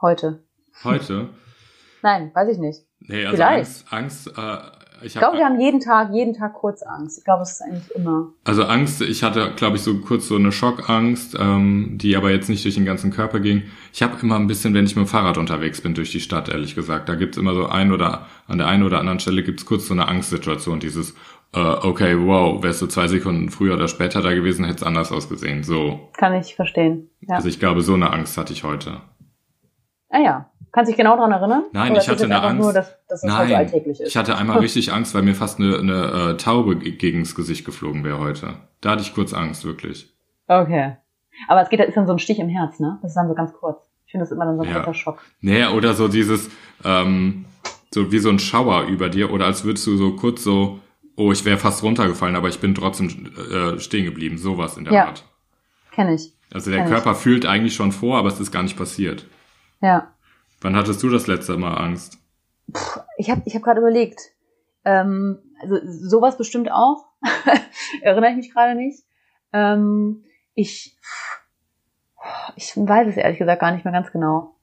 heute. heute. *laughs* Nein, weiß ich nicht. Nee, also Vielleicht. Angst, Angst, äh, ich Ich glaube, wir habe haben jeden Tag, jeden Tag kurz Angst. Ich glaube, es ist eigentlich immer. also Angst, ich hatte, glaube ich, so kurz so eine Schockangst, ähm, die aber jetzt nicht durch den ganzen Körper ging. Ich habe immer ein bisschen, wenn ich mit dem Fahrrad unterwegs bin durch die Stadt, ehrlich gesagt, da gibt's immer so ein oder an der einen oder anderen Stelle gibt's kurz so eine Angstsituation, dieses äh, okay, wow, wärst du zwei Sekunden früher oder später da gewesen, hätte es anders ausgesehen. So. Kann ich verstehen. Ja. Also ich glaube, so eine Angst hatte ich heute. ah ja. Kannst du dich genau daran erinnern? Nein, Oder ich hatte eine Angst. Dass, das halt so alltäglich ist. ich hatte einmal *laughs* richtig Angst, weil mir fast eine, eine äh, Taube ge- gegens Gesicht geflogen wäre heute. Da hatte ich kurz Angst, wirklich. Okay. Aber es geht, ist dann so ein Stich im Herz, ne? Das ist dann so ganz kurz. Ich finde das immer dann so ein Ja. kurzer Schock. Naja, oder so dieses, ähm, so wie so ein Schauer über dir, oder als würdest du so kurz so, oh, ich wäre fast runtergefallen, aber ich bin trotzdem äh, stehen geblieben. Sowas in der Ja. Art. Kenn ich. Also der Kenn ich. Körper fühlt eigentlich schon vor, aber es ist gar nicht passiert. Ja. Wann hattest du das letzte Mal Angst? Ich habe ich hab gerade überlegt. Ähm, also sowas bestimmt auch. *laughs* Erinnere ich mich gerade nicht. Ähm, ich, ich weiß es ehrlich gesagt gar nicht mehr ganz genau.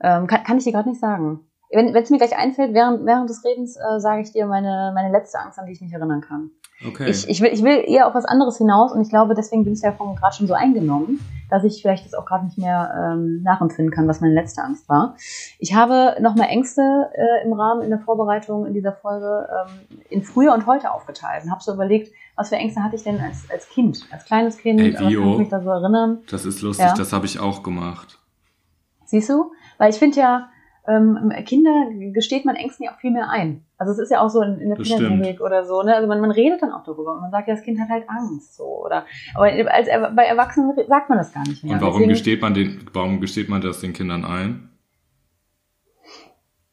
Ähm, kann, kann ich dir gerade nicht sagen. Wenn es mir gleich einfällt, während, während des Redens äh, sage ich dir meine, meine letzte Angst, an die ich mich erinnern kann. Okay. Ich, ich, will, ich will eher auf was anderes hinaus und ich glaube, deswegen bin ich davon gerade schon so eingenommen, dass ich vielleicht das auch gerade nicht mehr ähm, nachempfinden kann, was meine letzte Angst war. Ich habe nochmal Ängste äh, im Rahmen in der Vorbereitung in dieser Folge ähm, in früher und heute aufgeteilt und habe so überlegt, was für Ängste hatte ich denn als, als Kind, als kleines Kind, Ey, was kann ich mich da so erinnern? das ist lustig, Ja. das habe ich auch gemacht. Siehst du? Weil ich finde ja, ähm, Kinder gesteht man Ängsten ja auch viel mehr ein. Also es ist ja auch so in, in der Kinderklinik oder so, ne? Also man, man redet dann auch darüber und man sagt ja, das Kind hat halt Angst, so oder. Aber als bei Erwachsenen sagt man das gar nicht mehr. Und warum Deswegen, gesteht man den, warum gesteht man das den Kindern ein?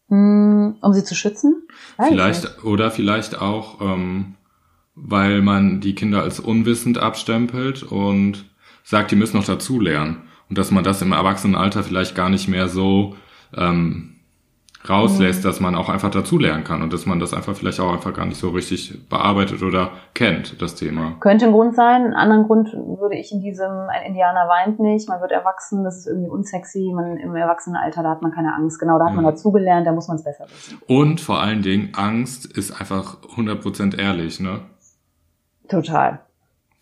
Hm, um sie zu schützen? Weiß. Vielleicht, oder vielleicht auch, ähm, weil man die Kinder als unwissend abstempelt und sagt, die müssen noch dazulernen. Und dass man das im Erwachsenenalter vielleicht gar nicht mehr so ähm, rauslässt, dass man auch einfach dazulernen kann und dass man das einfach vielleicht auch einfach gar nicht so richtig bearbeitet oder kennt, das Thema. Könnte ein Grund sein. Einen anderen Grund würde ich in diesem, ein Indianer weint nicht, man wird erwachsen, das ist irgendwie unsexy, man im Erwachsenenalter, da hat man keine Angst. Genau, da hat man Mhm. dazugelernt, da muss man es besser wissen. Und vor allen Dingen, Angst ist einfach 100% ehrlich, ne? Total.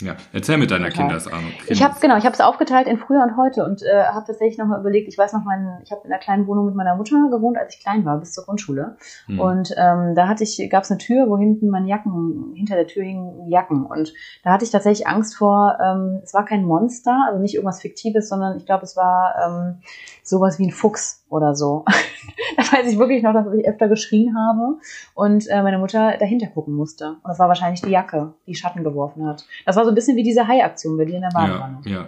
Ja, erzähl mit deiner Total. Kindesahnung. Ich habe genau, ich habe es aufgeteilt in früher und heute und äh, habe tatsächlich nochmal überlegt. Ich weiß noch, mein, ich habe in einer kleinen Wohnung mit meiner Mutter gewohnt, als ich klein war, bis zur Grundschule. Hm. Und ähm, da hatte ich, gab es eine Tür, wo hinten meine Jacken, hinter der Tür hingen Jacken. Und da hatte ich tatsächlich Angst vor. Ähm, es war kein Monster, also nicht irgendwas Fiktives, sondern ich glaube, es war ähm, sowas wie ein Fuchs oder so. *laughs* da weiß ich wirklich noch, dass ich öfter geschrien habe und äh, meine Mutter dahinter gucken musste. Und das war wahrscheinlich die Jacke, die Schatten geworfen hat. Das war so ein bisschen wie diese Hai-Aktion bei dir in der Badewanne. ja, ja.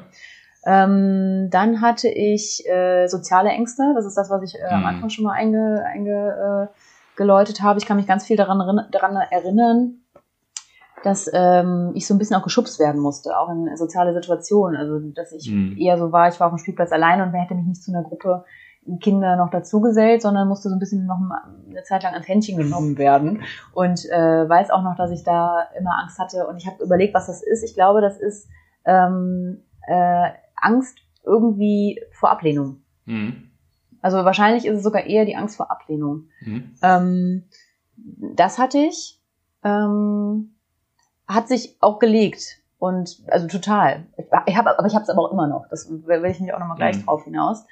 Ähm, dann hatte ich äh, soziale Ängste. Das ist das, was ich äh, am Mhm. Anfang schon mal einge, einge, äh, habe. Ich kann mich ganz viel daran, daran erinnern, dass ähm, ich so ein bisschen auch geschubst werden musste, auch in soziale Situationen. Also, dass ich Mhm. eher so war, ich war auf dem Spielplatz alleine und wer hätte mich nicht zu einer Gruppe Kinder noch dazugesellt, sondern musste so ein bisschen noch eine Zeit lang ans Händchen genommen werden. Und äh, weiß auch noch, dass ich da immer Angst hatte. Und ich habe überlegt, was das ist. Ich glaube, das ist ähm, äh, Angst irgendwie vor Ablehnung. Mhm. Also wahrscheinlich ist es sogar eher die Angst vor Ablehnung. Mhm. Ähm, das hatte ich. Ähm, hat sich auch gelegt. Und also total. Ich, ich hab, aber ich habe es aber auch immer noch. Das will ich nicht auch nochmal gleich Mhm. drauf hinaus.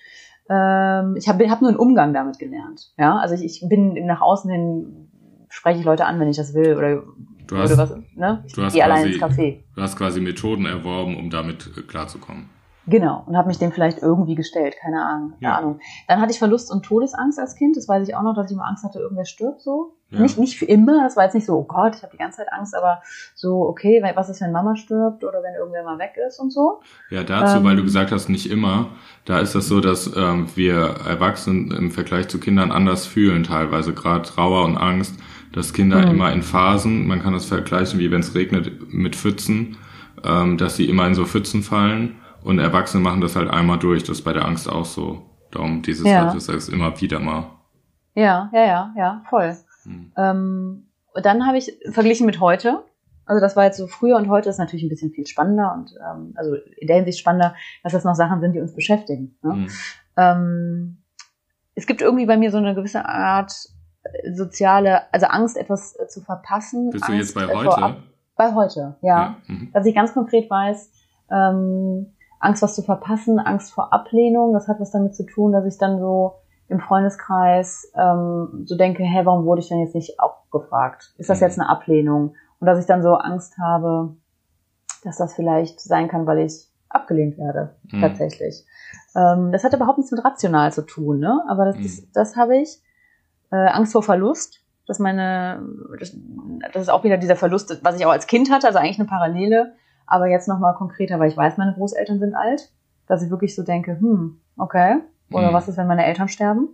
Ähm, ich habe hab nur einen Umgang damit gelernt. Ja, also ich, ich bin nach außen hin spreche ich Leute an, wenn ich das will oder Du oder hast, was. Ne? Ich du hast gehe allein quasi- ins Café. du hast quasi Methoden erworben, um damit klarzukommen. Genau, und habe mich dem vielleicht irgendwie gestellt, keine Ahnung. Ja. Ahnung. Dann hatte ich Verlust und Todesangst als Kind, das weiß ich auch noch, dass ich immer Angst hatte, irgendwer stirbt so. Ja. Nicht, nicht für immer, das war jetzt nicht so, oh Gott, ich habe die ganze Zeit Angst, aber so, okay, was ist, wenn Mama stirbt oder wenn irgendwer mal weg ist und so. Ja, dazu, Ähm, weil du gesagt hast, nicht immer, da ist das so, dass ähm, wir Erwachsenen im Vergleich zu Kindern anders fühlen teilweise, gerade Trauer und Angst, dass Kinder Mhm. immer in Phasen, man kann das vergleichen, wie wenn es regnet mit Pfützen, ähm, dass sie immer in so Pfützen fallen und Erwachsene machen das halt einmal durch, das ist bei der Angst auch so. Darum dieses, Ja. das ist immer wieder mal. Ja, ja, ja, ja, voll. Hm. Ähm, dann habe ich verglichen mit heute. Also das war jetzt so früher und heute ist natürlich ein bisschen viel spannender und ähm, also in der Hinsicht spannender, dass das noch Sachen sind, die uns beschäftigen. Ne? Hm. ähm, es gibt irgendwie bei mir so eine gewisse Art äh, soziale, also Angst, etwas äh, zu verpassen. Bist du Angst, jetzt bei äh, heute? Ab bei heute, ja. Mhm. Dass ich ganz konkret weiß, ähm, Angst, was zu verpassen, Angst vor Ablehnung, das hat was damit zu tun, dass ich dann so im Freundeskreis ähm, so denke, hä, warum wurde ich denn jetzt nicht auch gefragt? Ist das Mhm. jetzt eine Ablehnung? Und dass ich dann so Angst habe, dass das vielleicht sein kann, weil ich abgelehnt werde, Mhm. tatsächlich. Ähm, das hat überhaupt nichts mit rational zu tun, ne? Aber das, Mhm. das, das habe ich. Äh, Angst vor Verlust, dass meine, das, das ist auch wieder dieser Verlust, was ich auch als Kind hatte, also eigentlich eine Parallele, aber jetzt nochmal konkreter, weil ich weiß, meine Großeltern sind alt, dass ich wirklich so denke, hm, okay, oder Mhm. was ist, wenn meine Eltern sterben?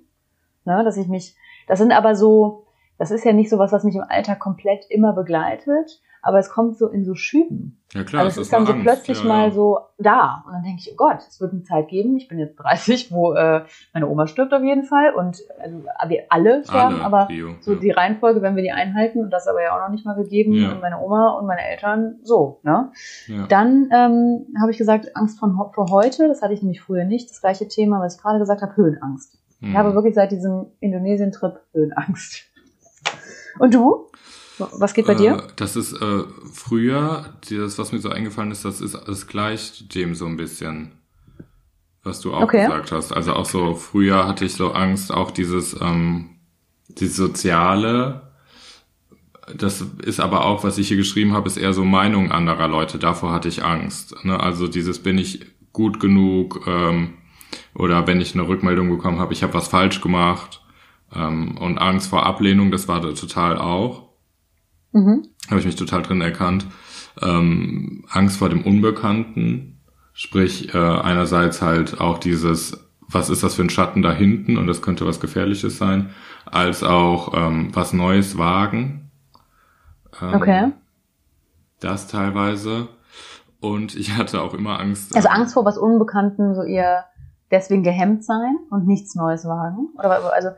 Ne, dass ich mich, das sind aber so, das ist ja nicht so was, was mich im Alltag komplett immer begleitet, aber es kommt so in so Schüben. Ja klar, also es ist dann so Angst. plötzlich ja, mal ja. so da. Und dann denke ich, oh Gott, es wird eine Zeit geben, ich bin jetzt 30, wo äh, meine Oma stirbt auf jeden Fall und also, wir alle sterben, Alle, aber Bio, so ja. die Reihenfolge, wenn wir die einhalten, und das ist aber ja auch noch nicht mal gegeben, und meine Oma und meine Eltern so, ne? ja. Dann ähm, habe ich gesagt, Angst von, vor heute, das hatte ich nämlich früher nicht, das gleiche Thema, was ich gerade gesagt habe, Höhenangst. Mhm. Ich habe wirklich seit diesem Indonesien-Trip Höhenangst. Und du? Was geht bei dir? Äh, das ist äh, früher, das, was mir so eingefallen ist, das ist, das gleicht dem so ein bisschen, was du auch Okay. gesagt hast. Also auch so früher hatte ich so Angst, auch dieses, ähm, dieses soziale. Das ist aber auch, was ich hier geschrieben habe, ist eher so Meinung anderer Leute. Davor hatte ich Angst. Ne? Also dieses bin ich gut genug ähm, oder wenn ich eine Rückmeldung bekommen habe, ich habe was falsch gemacht ähm, und Angst vor Ablehnung, das war da total auch Mhm. habe ich mich total drin erkannt. Ähm, Angst vor dem Unbekannten, sprich äh, einerseits halt auch dieses, was ist das für ein Schatten da hinten und das könnte was Gefährliches sein, als auch ähm, was Neues wagen. Ähm, Okay. Das teilweise. Und ich hatte auch immer Angst. Also ähm, Angst vor was Unbekannten, so eher deswegen gehemmt sein und nichts Neues wagen? Oder also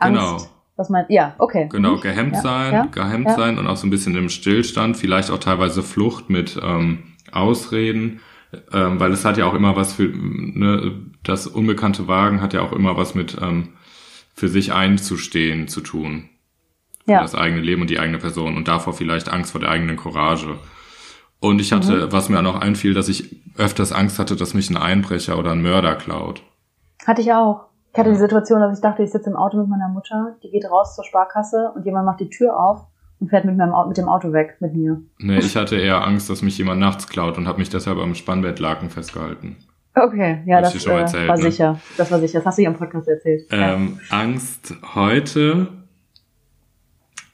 Angst, Genau. was man, ja, okay. Genau, Mhm. gehemmt Ja, sein, ja, gehemmt ja. sein und auch so ein bisschen im Stillstand, vielleicht auch teilweise Flucht mit ähm, Ausreden, ähm, weil es hat ja auch immer was für, ne, das unbekannte Wagen hat ja auch immer was mit ähm, für sich einzustehen zu tun. Für Ja. das eigene Leben und die eigene Person und davor vielleicht Angst vor der eigenen Courage. Und ich hatte, was mir auch noch einfiel, dass ich öfters Angst hatte, dass mich ein Einbrecher oder ein Mörder klaut. Hatte ich auch. Ich hatte die Situation, dass ich dachte, ich sitze im Auto mit meiner Mutter, die geht raus zur Sparkasse und jemand macht die Tür auf und fährt mit, meinem, mit dem Auto weg, mit mir. Nee, ich hatte eher Angst, dass mich jemand nachts klaut und habe mich deshalb am Spannbettlaken festgehalten. Okay, ja, das schon äh, erzählt, war ne? sicher. Das war sicher. Das hast du hier im Podcast erzählt. ja. Ähm, Angst heute.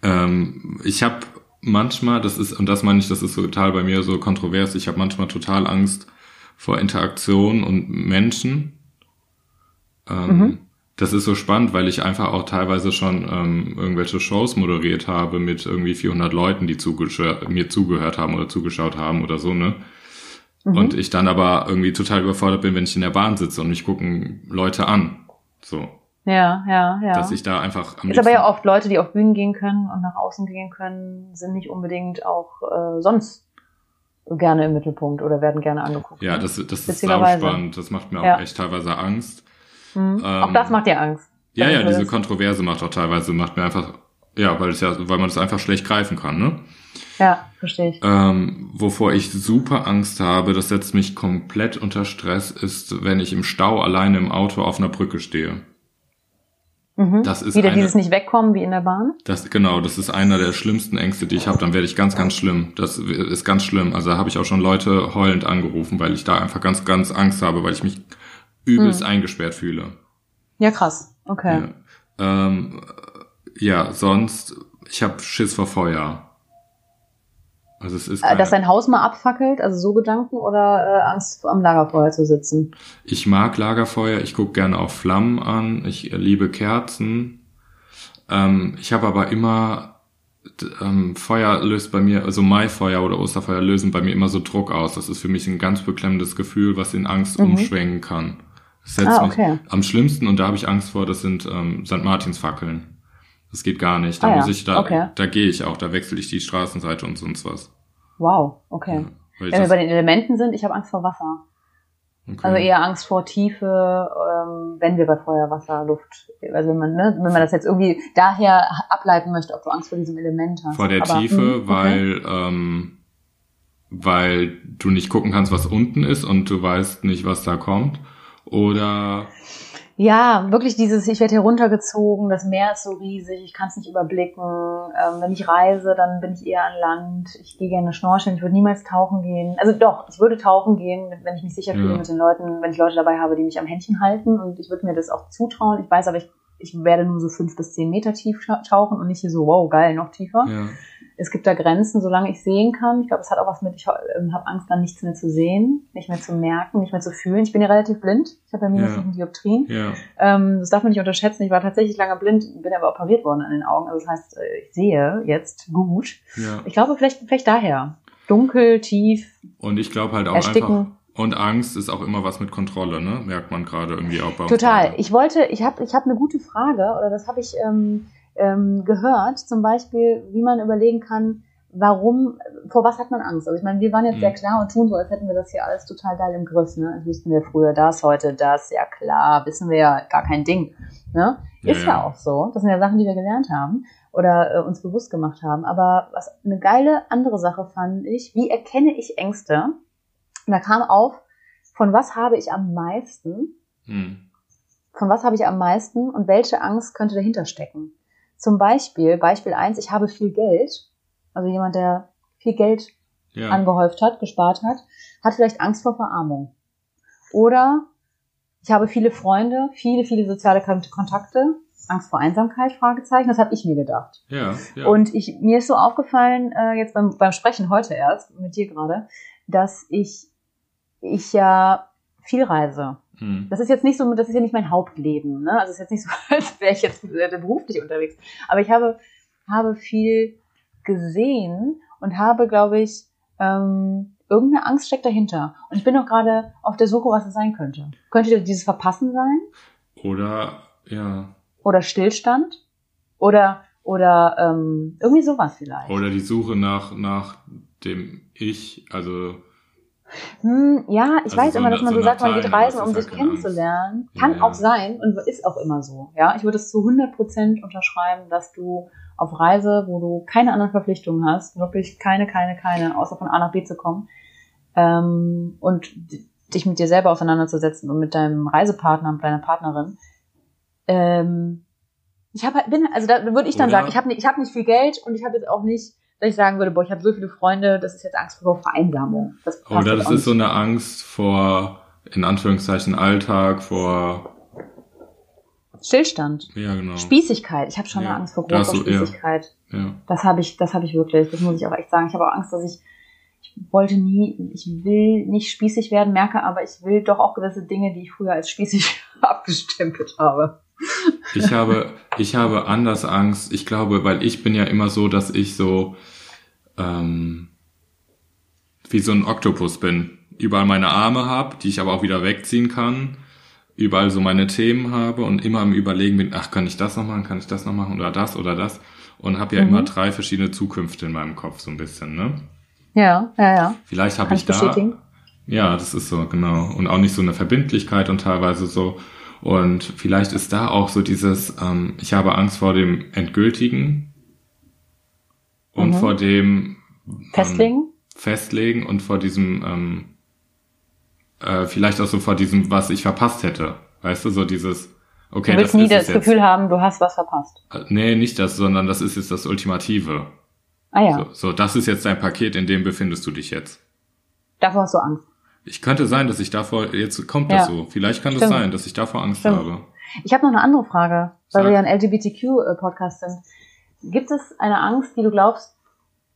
Ähm, ich habe manchmal, das ist, und das meine ich, das ist total bei mir so kontrovers, ich habe manchmal total Angst vor Interaktion und Menschen. Ähm, Mhm. Das ist so spannend, weil ich einfach auch teilweise schon ähm, irgendwelche Shows moderiert habe mit irgendwie 400 Leuten, die mir zugehört haben oder zugeschaut haben oder so, ne? Mhm. Und ich dann aber irgendwie total überfordert bin, wenn ich in der Bahn sitze und mich gucken Leute an. So ja, ja, ja. dass ich da einfach am ist aber ja oft Leute, die auf Bühnen gehen können und nach außen gehen können, sind nicht unbedingt auch äh, sonst gerne im Mittelpunkt oder werden gerne angeguckt. Ja, ne? das, das ist Witzigerweise. spannend. Das macht mir auch Ja. echt teilweise Angst. Mhm. ähm, auch das macht dir Angst. Ja, ja, diese Kontroverse macht auch teilweise, macht mir einfach, ja, weil es ja, weil man das einfach schlecht greifen kann, ne? Ja, verstehe ich. Ähm, wovor ich super Angst habe, das setzt mich komplett unter Stress, ist, wenn ich im Stau alleine im Auto auf einer Brücke stehe. Mhm. das ist Wieder eine- dieses nicht wegkommen wie in der Bahn. Das, genau, das ist einer der schlimmsten Ängste, die ich habe. Dann werde ich ganz, ganz schlimm. Das ist ganz schlimm. Also da habe ich auch schon Leute heulend angerufen, weil ich da einfach ganz, ganz Angst habe, weil ich mich übelst Mhm. eingesperrt fühle. Ja, krass. Okay. Ja. Ähm, ja, sonst, ich habe Schiss vor Feuer. Also es ist Äh, keine, Dass dein Haus mal abfackelt, also so Gedanken oder äh, Angst am Lagerfeuer zu sitzen? ich mag Lagerfeuer, ich gucke gerne auch Flammen an, ich liebe Kerzen. Ähm, ich habe aber immer ähm, Feuer löst bei mir, also Maifeuer oder Osterfeuer lösen bei mir immer so Druck aus. Das ist für mich ein ganz beklemmendes Gefühl, was in Angst Mhm. umschwenken kann. Setzt Ah, mich okay. am schlimmsten und da habe ich Angst vor, das sind ähm, St. Martins Fackeln. Das geht gar nicht. Da Ah ja, muss ich da, okay. da gehe ich auch, da wechsle ich die Straßenseite und sonst was. Wow, okay. Ich Wenn wir bei den Elementen sind, ich habe Angst vor Wasser. okay. Also eher Angst vor Tiefe, ähm, wenn wir bei Feuer, Wasser, Luft, also wenn man, ne, wenn man das jetzt irgendwie daher ableiten möchte, ob du Angst vor diesem Element hast. vor der Aber, Tiefe, hm, okay. weil ähm, weil du nicht gucken kannst, was unten ist und du weißt nicht, was da kommt. Oder Ja, wirklich dieses, ich werde hier runtergezogen, das Meer ist so riesig, ich kann es nicht überblicken. Ähm, wenn ich reise, dann bin ich eher an Land. Ich gehe gerne schnorcheln, ich würde niemals tauchen gehen. Also doch, ich würde tauchen gehen, wenn ich mich sicher fühle Ja. mit den Leuten, wenn ich Leute dabei habe, die mich am Händchen halten und ich würde mir das auch zutrauen. Ich weiß aber, ich, ich werde nur so fünf bis zehn Meter tief tauchen und nicht hier so, wow, geil, noch tiefer. ja, Es gibt da Grenzen, solange ich sehen kann. Ich glaube, es hat auch was mit, ich ähm, habe Angst, dann nichts mehr zu sehen, nicht mehr zu merken, nicht mehr zu fühlen. Ich bin ja relativ blind. Ich habe ja minus Ja. sieben Dioptrien. ja, Ähm, das darf man nicht unterschätzen. Ich war tatsächlich lange blind, bin aber operiert worden an den Augen. Also das heißt, äh, ich sehe jetzt gut. ja. Ich glaube, vielleicht, vielleicht daher. Dunkel, tief, Und ich glaube halt auch einfach. ersticken. Und Angst ist auch immer was mit Kontrolle, ne? Merkt man gerade irgendwie auch bei uns Total. Ich wollte, ich habe ich hab eine gute Frage, oder das habe ich ähm, ähm, gehört, zum Beispiel, wie man überlegen kann, warum, vor was hat man Angst? Also ich meine, wir waren jetzt Mhm. sehr klar und tun so, als hätten wir das hier alles total geil im Griff. Ne? Als wüssten wir früher das, heute das, ja klar, wissen wir ja gar kein Ding. Ne? Ist ja. ja. auch so. Das sind ja Sachen, die wir gelernt haben oder äh, uns bewusst gemacht haben. Aber was eine geile andere Sache fand ich, wie erkenne ich Ängste? Und da kam auf, von was habe ich am meisten? Hm. Von was habe ich am meisten und welche Angst könnte dahinter stecken? Zum Beispiel, Beispiel eins: ich habe viel Geld. Also jemand, der viel Geld Ja. angehäuft hat, gespart hat, hat vielleicht Angst vor Verarmung. Oder ich habe viele Freunde, viele, viele soziale Kon- Kontakte, Angst vor Einsamkeit, Fragezeichen, das habe ich mir gedacht. ja, ja. Und ich, mir ist so aufgefallen, äh, jetzt beim, beim Sprechen heute erst, mit dir gerade, dass ich, ich ja viel reise. Hm. Das ist jetzt nicht so, das ist ja nicht mein Hauptleben. Ne? Also es ist jetzt nicht so, *laughs* als wäre ich jetzt beruflich unterwegs. Aber ich habe, habe viel gesehen und habe, glaube ich, ähm, irgendeine Angst steckt dahinter. Und ich bin auch gerade auf der Suche, was es sein könnte. Könnte dieses Verpassen sein? Oder ja. Oder Stillstand? Oder, oder ähm, irgendwie sowas vielleicht. Oder die Suche nach, nach dem Ich, also Hm, ja, ich Also weiß so immer, dass man so so sagt, man geht reisen, um sich kennenzulernen. Kann Ja, ja. auch sein und ist auch immer so. Ja, ich würde es zu 100% unterschreiben, dass du auf Reise, wo du keine anderen Verpflichtungen hast, wirklich keine, keine, keine, außer von A nach B zu kommen, ähm, und dich mit dir selber auseinanderzusetzen und mit deinem Reisepartner und deiner Partnerin. Ähm, ich habe bin, also da würde ich dann Oder- sagen, ich habe nicht, ich habe nicht viel Geld und ich habe jetzt auch nicht, dass ich sagen würde, boah, ich habe so viele Freunde, das ist jetzt Angst vor Vereinsamung. Das Oder jetzt das auch ist so eine Angst vor, in Anführungszeichen, Alltag, vor, Stillstand. ja genau. Spießigkeit. Ich habe schon Ja, eine Angst vor großer hast du- ja. Spießigkeit. Ja. Das habe ich, das habe ich wirklich. Das muss ich auch echt sagen. Ich habe auch Angst, dass ich, ich wollte nie, ich will nicht spießig werden, merke aber, ich will doch auch gewisse Dinge, die ich früher als spießig *laughs* abgestempelt habe. Ich habe, ich habe anders Angst. Ich glaube, weil ich bin ja immer so, dass ich so ähm, wie so ein Oktopus bin. Überall meine Arme habe, die ich aber auch wieder wegziehen kann. Überall so meine Themen habe und immer im Überlegen bin, ach, kann ich das noch machen, kann ich das noch machen oder das oder das. Und habe ja Mhm. immer drei verschiedene Zukünfte in meinem Kopf so ein bisschen, ne? Ja, ja, ja. Vielleicht habe ich ich da. Ja, das ist so, genau. Und auch nicht so eine Verbindlichkeit und teilweise so. Und vielleicht ist da auch so dieses, ähm, ich habe Angst vor dem Endgültigen und Mhm. vor dem ähm, Festlegen? Festlegen und vor diesem, ähm, äh, vielleicht auch so vor diesem, was ich verpasst hätte. Weißt du, so dieses, okay, du willst das nie das. Gefühl haben, du hast was verpasst. Äh, Nee, nicht das, sondern das ist jetzt das Ultimative. Ah ja, So, so, das ist jetzt dein Paket, in dem befindest du dich jetzt. davor hast du Angst. Ich könnte sein, dass ich davor, jetzt kommt das Ja. so. Vielleicht kann Stimmt. das sein, dass ich davor Angst Stimmt. habe. Ich habe noch eine andere Frage, weil Sag. wir ja ein LGBTQ-Podcast sind. Gibt es eine Angst, die du glaubst,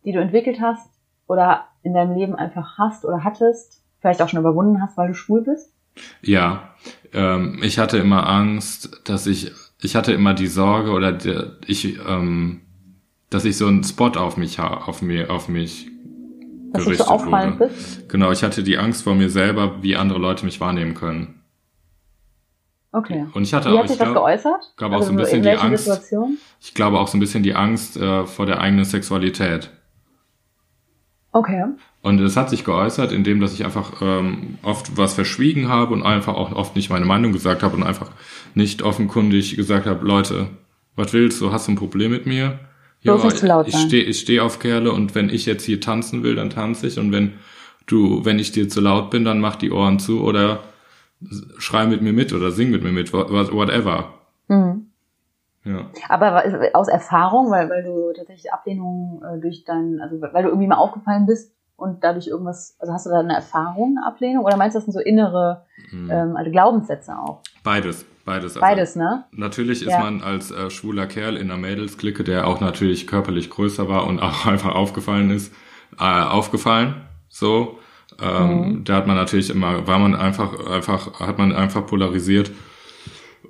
die du entwickelt hast oder in deinem Leben einfach hast oder hattest, vielleicht auch schon überwunden hast, weil du schwul bist? Ja, ähm, ich hatte immer Angst, dass ich, ich hatte immer die Sorge oder die, ich, ähm, dass ich so einen Spot auf mich, auf mir, auf mich Dass du so gerichtet auffallend wurde. bist? Genau, ich hatte die Angst vor mir selber, wie andere Leute mich wahrnehmen können. Okay. Und ich hatte Wie auch, hat sich ich das glaub, geäußert? auch also so ein bisschen in die Angst. Situationen? Ich glaube auch so ein bisschen die Angst äh, vor der eigenen Sexualität. Okay. Und es hat sich geäußert, indem dass ich einfach ähm, oft was verschwiegen habe und einfach auch oft nicht meine Meinung gesagt habe und einfach nicht offenkundig gesagt habe, Leute, was willst du? Hast du ein Problem mit mir? Laut ich sein. stehe ich steh auf Kerle und wenn ich jetzt hier tanzen will, dann tanze ich und wenn du, wenn ich dir zu laut bin, dann mach die Ohren zu oder schrei mit mir mit oder sing mit mir mit, wha- whatever. Ja. Aber aus Erfahrung, weil, weil du tatsächlich Ablehnung äh, durch dein, also weil du irgendwie mal aufgefallen bist und dadurch irgendwas, also hast du da eine Erfahrung, eine Ablehnung? Oder meinst du, das sind so innere Mhm. ähm, also Glaubenssätze auch? Beides, beides. Also Beides, ne? Natürlich ist Ja. man als äh, schwuler Kerl in einer Mädelsklicke, der auch natürlich körperlich größer war und *laughs* auch einfach aufgefallen ist, äh, aufgefallen. So, ähm, Mhm. da hat man natürlich immer, war man einfach, einfach, hat man einfach polarisiert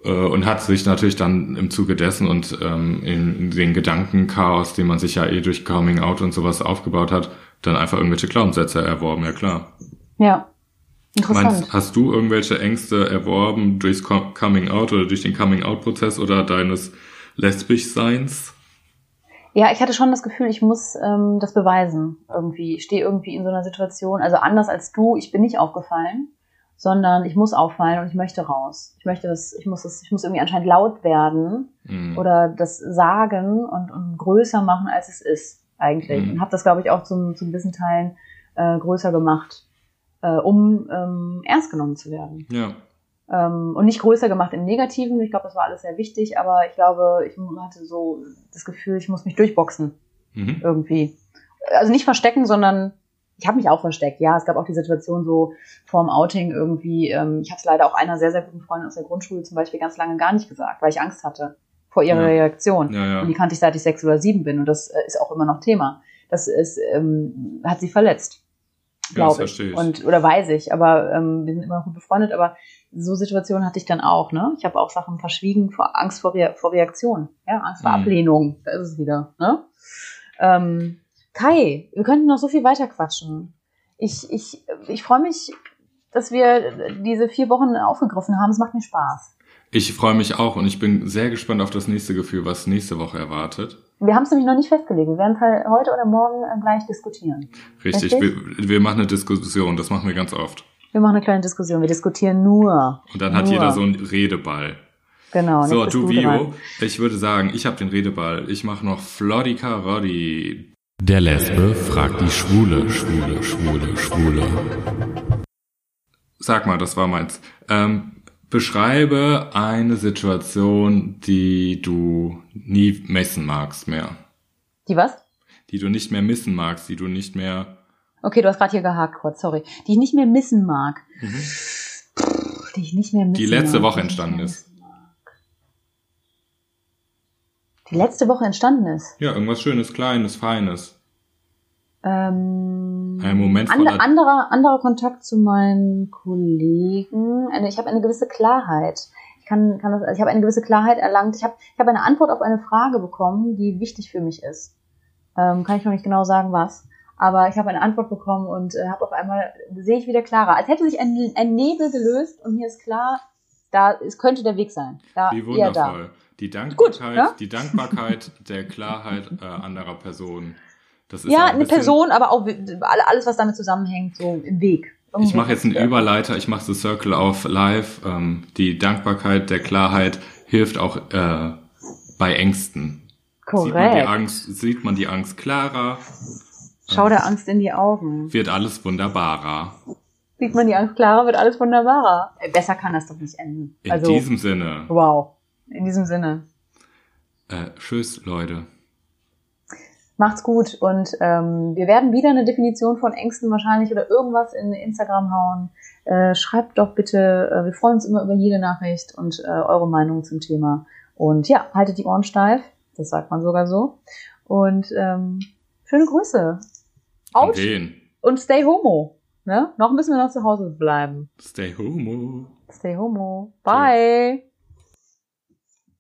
und hat sich natürlich dann im Zuge dessen und ähm, in, den Gedankenchaos, den man sich ja eh durch Coming Out und sowas aufgebaut hat, dann einfach irgendwelche Glaubenssätze erworben, ja klar. Ja. Interessant. Meinst, hast du irgendwelche Ängste erworben durchs Com- Coming Out oder durch den Coming Out Prozess oder deines Lesbischseins? Ja, ich hatte schon das Gefühl, ich muss ähm, das beweisen irgendwie. Ich stehe irgendwie in so einer Situation, also anders als du, ich bin nicht aufgefallen, sondern ich muss auffallen und ich möchte raus. Ich möchte das, ich muss das, ich muss irgendwie anscheinend laut werden Hm. oder das sagen und, und größer machen, als es ist eigentlich. Mhm. Und habe das, glaube ich, auch zum, zum gewissen Teilen äh, größer gemacht, äh, um ähm, ernst genommen zu werden. Ja. Ähm, und nicht größer gemacht im Negativen. Ich glaube, das war alles sehr wichtig, aber ich glaube, ich hatte so das Gefühl, ich muss mich durchboxen Mhm. irgendwie. Also nicht verstecken, sondern ich habe mich auch versteckt. Ja, es gab auch die Situation so vorm Outing irgendwie. Ähm, ich habe es leider auch einer sehr, sehr guten Freundin aus der Grundschule zum Beispiel ganz lange gar nicht gesagt, weil ich Angst hatte vor ihrer Ja. Reaktion. Ja, ja. Und die kannte ich seit ich sechs oder sieben bin und das äh, ist auch immer noch Thema. Das ist, ähm, hat sie verletzt, glaube ich. ich. Und oder weiß ich, aber ähm, wir sind immer noch gut befreundet. Aber so Situationen hatte ich dann auch. Ne, ich habe auch Sachen verschwiegen vor Angst vor, Rea vor Reaktion, ja, Angst vor Mhm. Ablehnung. Da ist es wieder. Ne? Ähm, Kai, wir könnten noch so viel weiter quatschen. Ich, ich, ich freue mich, dass wir diese vier Wochen aufgegriffen haben. Es macht mir Spaß. Ich freue mich auch und ich bin sehr gespannt auf das nächste Gefühl, was nächste Woche erwartet. Wir haben es nämlich noch nicht festgelegt. Wir werden es halt heute oder morgen äh, gleich diskutieren. Richtig, Richtig? Wir, wir machen eine Diskussion, das machen wir ganz oft. Wir machen eine kleine Diskussion. Wir diskutieren nur. Und dann hat nur. jeder so einen Redeball. Genau. So, du. Vio, ich würde sagen, ich habe den Redeball. Ich mache noch Flodica Roddy. Der Lesbe fragt die Schwule, Schwule, Schwule, Schwule. Sag mal, das war meins. Ähm, beschreibe eine Situation, die du nie messen magst mehr. Die was? Die du nicht mehr missen magst, die du nicht mehr... Okay, du hast gerade hier gehakt, kurz, sorry. Die ich nicht mehr missen mag. Die ich nicht mehr missen Die letzte mag, Woche entstanden ist. missen mag. Die letzte Woche entstanden ist. Ja, irgendwas Schönes, Kleines, Feines. Ähm, Ein Moment Ander, voller- anderer, anderer Kontakt zu meinen Kollegen. Ich habe eine gewisse Klarheit. Ich kann, kann das, also ich habe eine gewisse Klarheit erlangt. Ich habe, ich habe eine Antwort auf eine Frage bekommen, die wichtig für mich ist. Ähm, kann ich noch nicht genau sagen, was. Aber ich habe eine Antwort bekommen und äh, habe auf einmal sehe ich wieder klarer. Als hätte sich ein, ein Nebel gelöst und mir ist klar, da es könnte der Weg sein. Da Wie eher da. Die Dankbarkeit, ja? die Dankbarkeit der Klarheit äh, anderer Personen. Das ist Ja, ein eine bisschen- Person, aber auch alle- alles, was damit zusammenhängt, so im Weg. Ich mache jetzt einen. Überleiter, ich mache The Circle of Life. Ähm, die Dankbarkeit der Klarheit hilft auch äh, bei Ängsten. Sieht man, die Korrekt. Angst, sieht man die Angst klarer, Schau der Angst in die Augen. wird alles wunderbarer. Sieht man die Angst klarer, wird alles wunderbarer. Äh, Besser kann das doch nicht enden. In also, diesem Sinne, wow. In diesem Sinne. äh, tschüss Leute. Macht's gut und ähm, wir werden wieder eine Definition von Ängsten wahrscheinlich oder irgendwas in Instagram hauen. Äh, schreibt doch bitte, äh, wir freuen uns immer über jede Nachricht und äh, eure Meinung zum Thema. Und ja, haltet die Ohren steif, das sagt man sogar so. Und ähm, schöne Grüße. Out wen? und stay homo. Ne? Noch müssen wir noch zu Hause bleiben. Stay homo. Stay homo. Bye.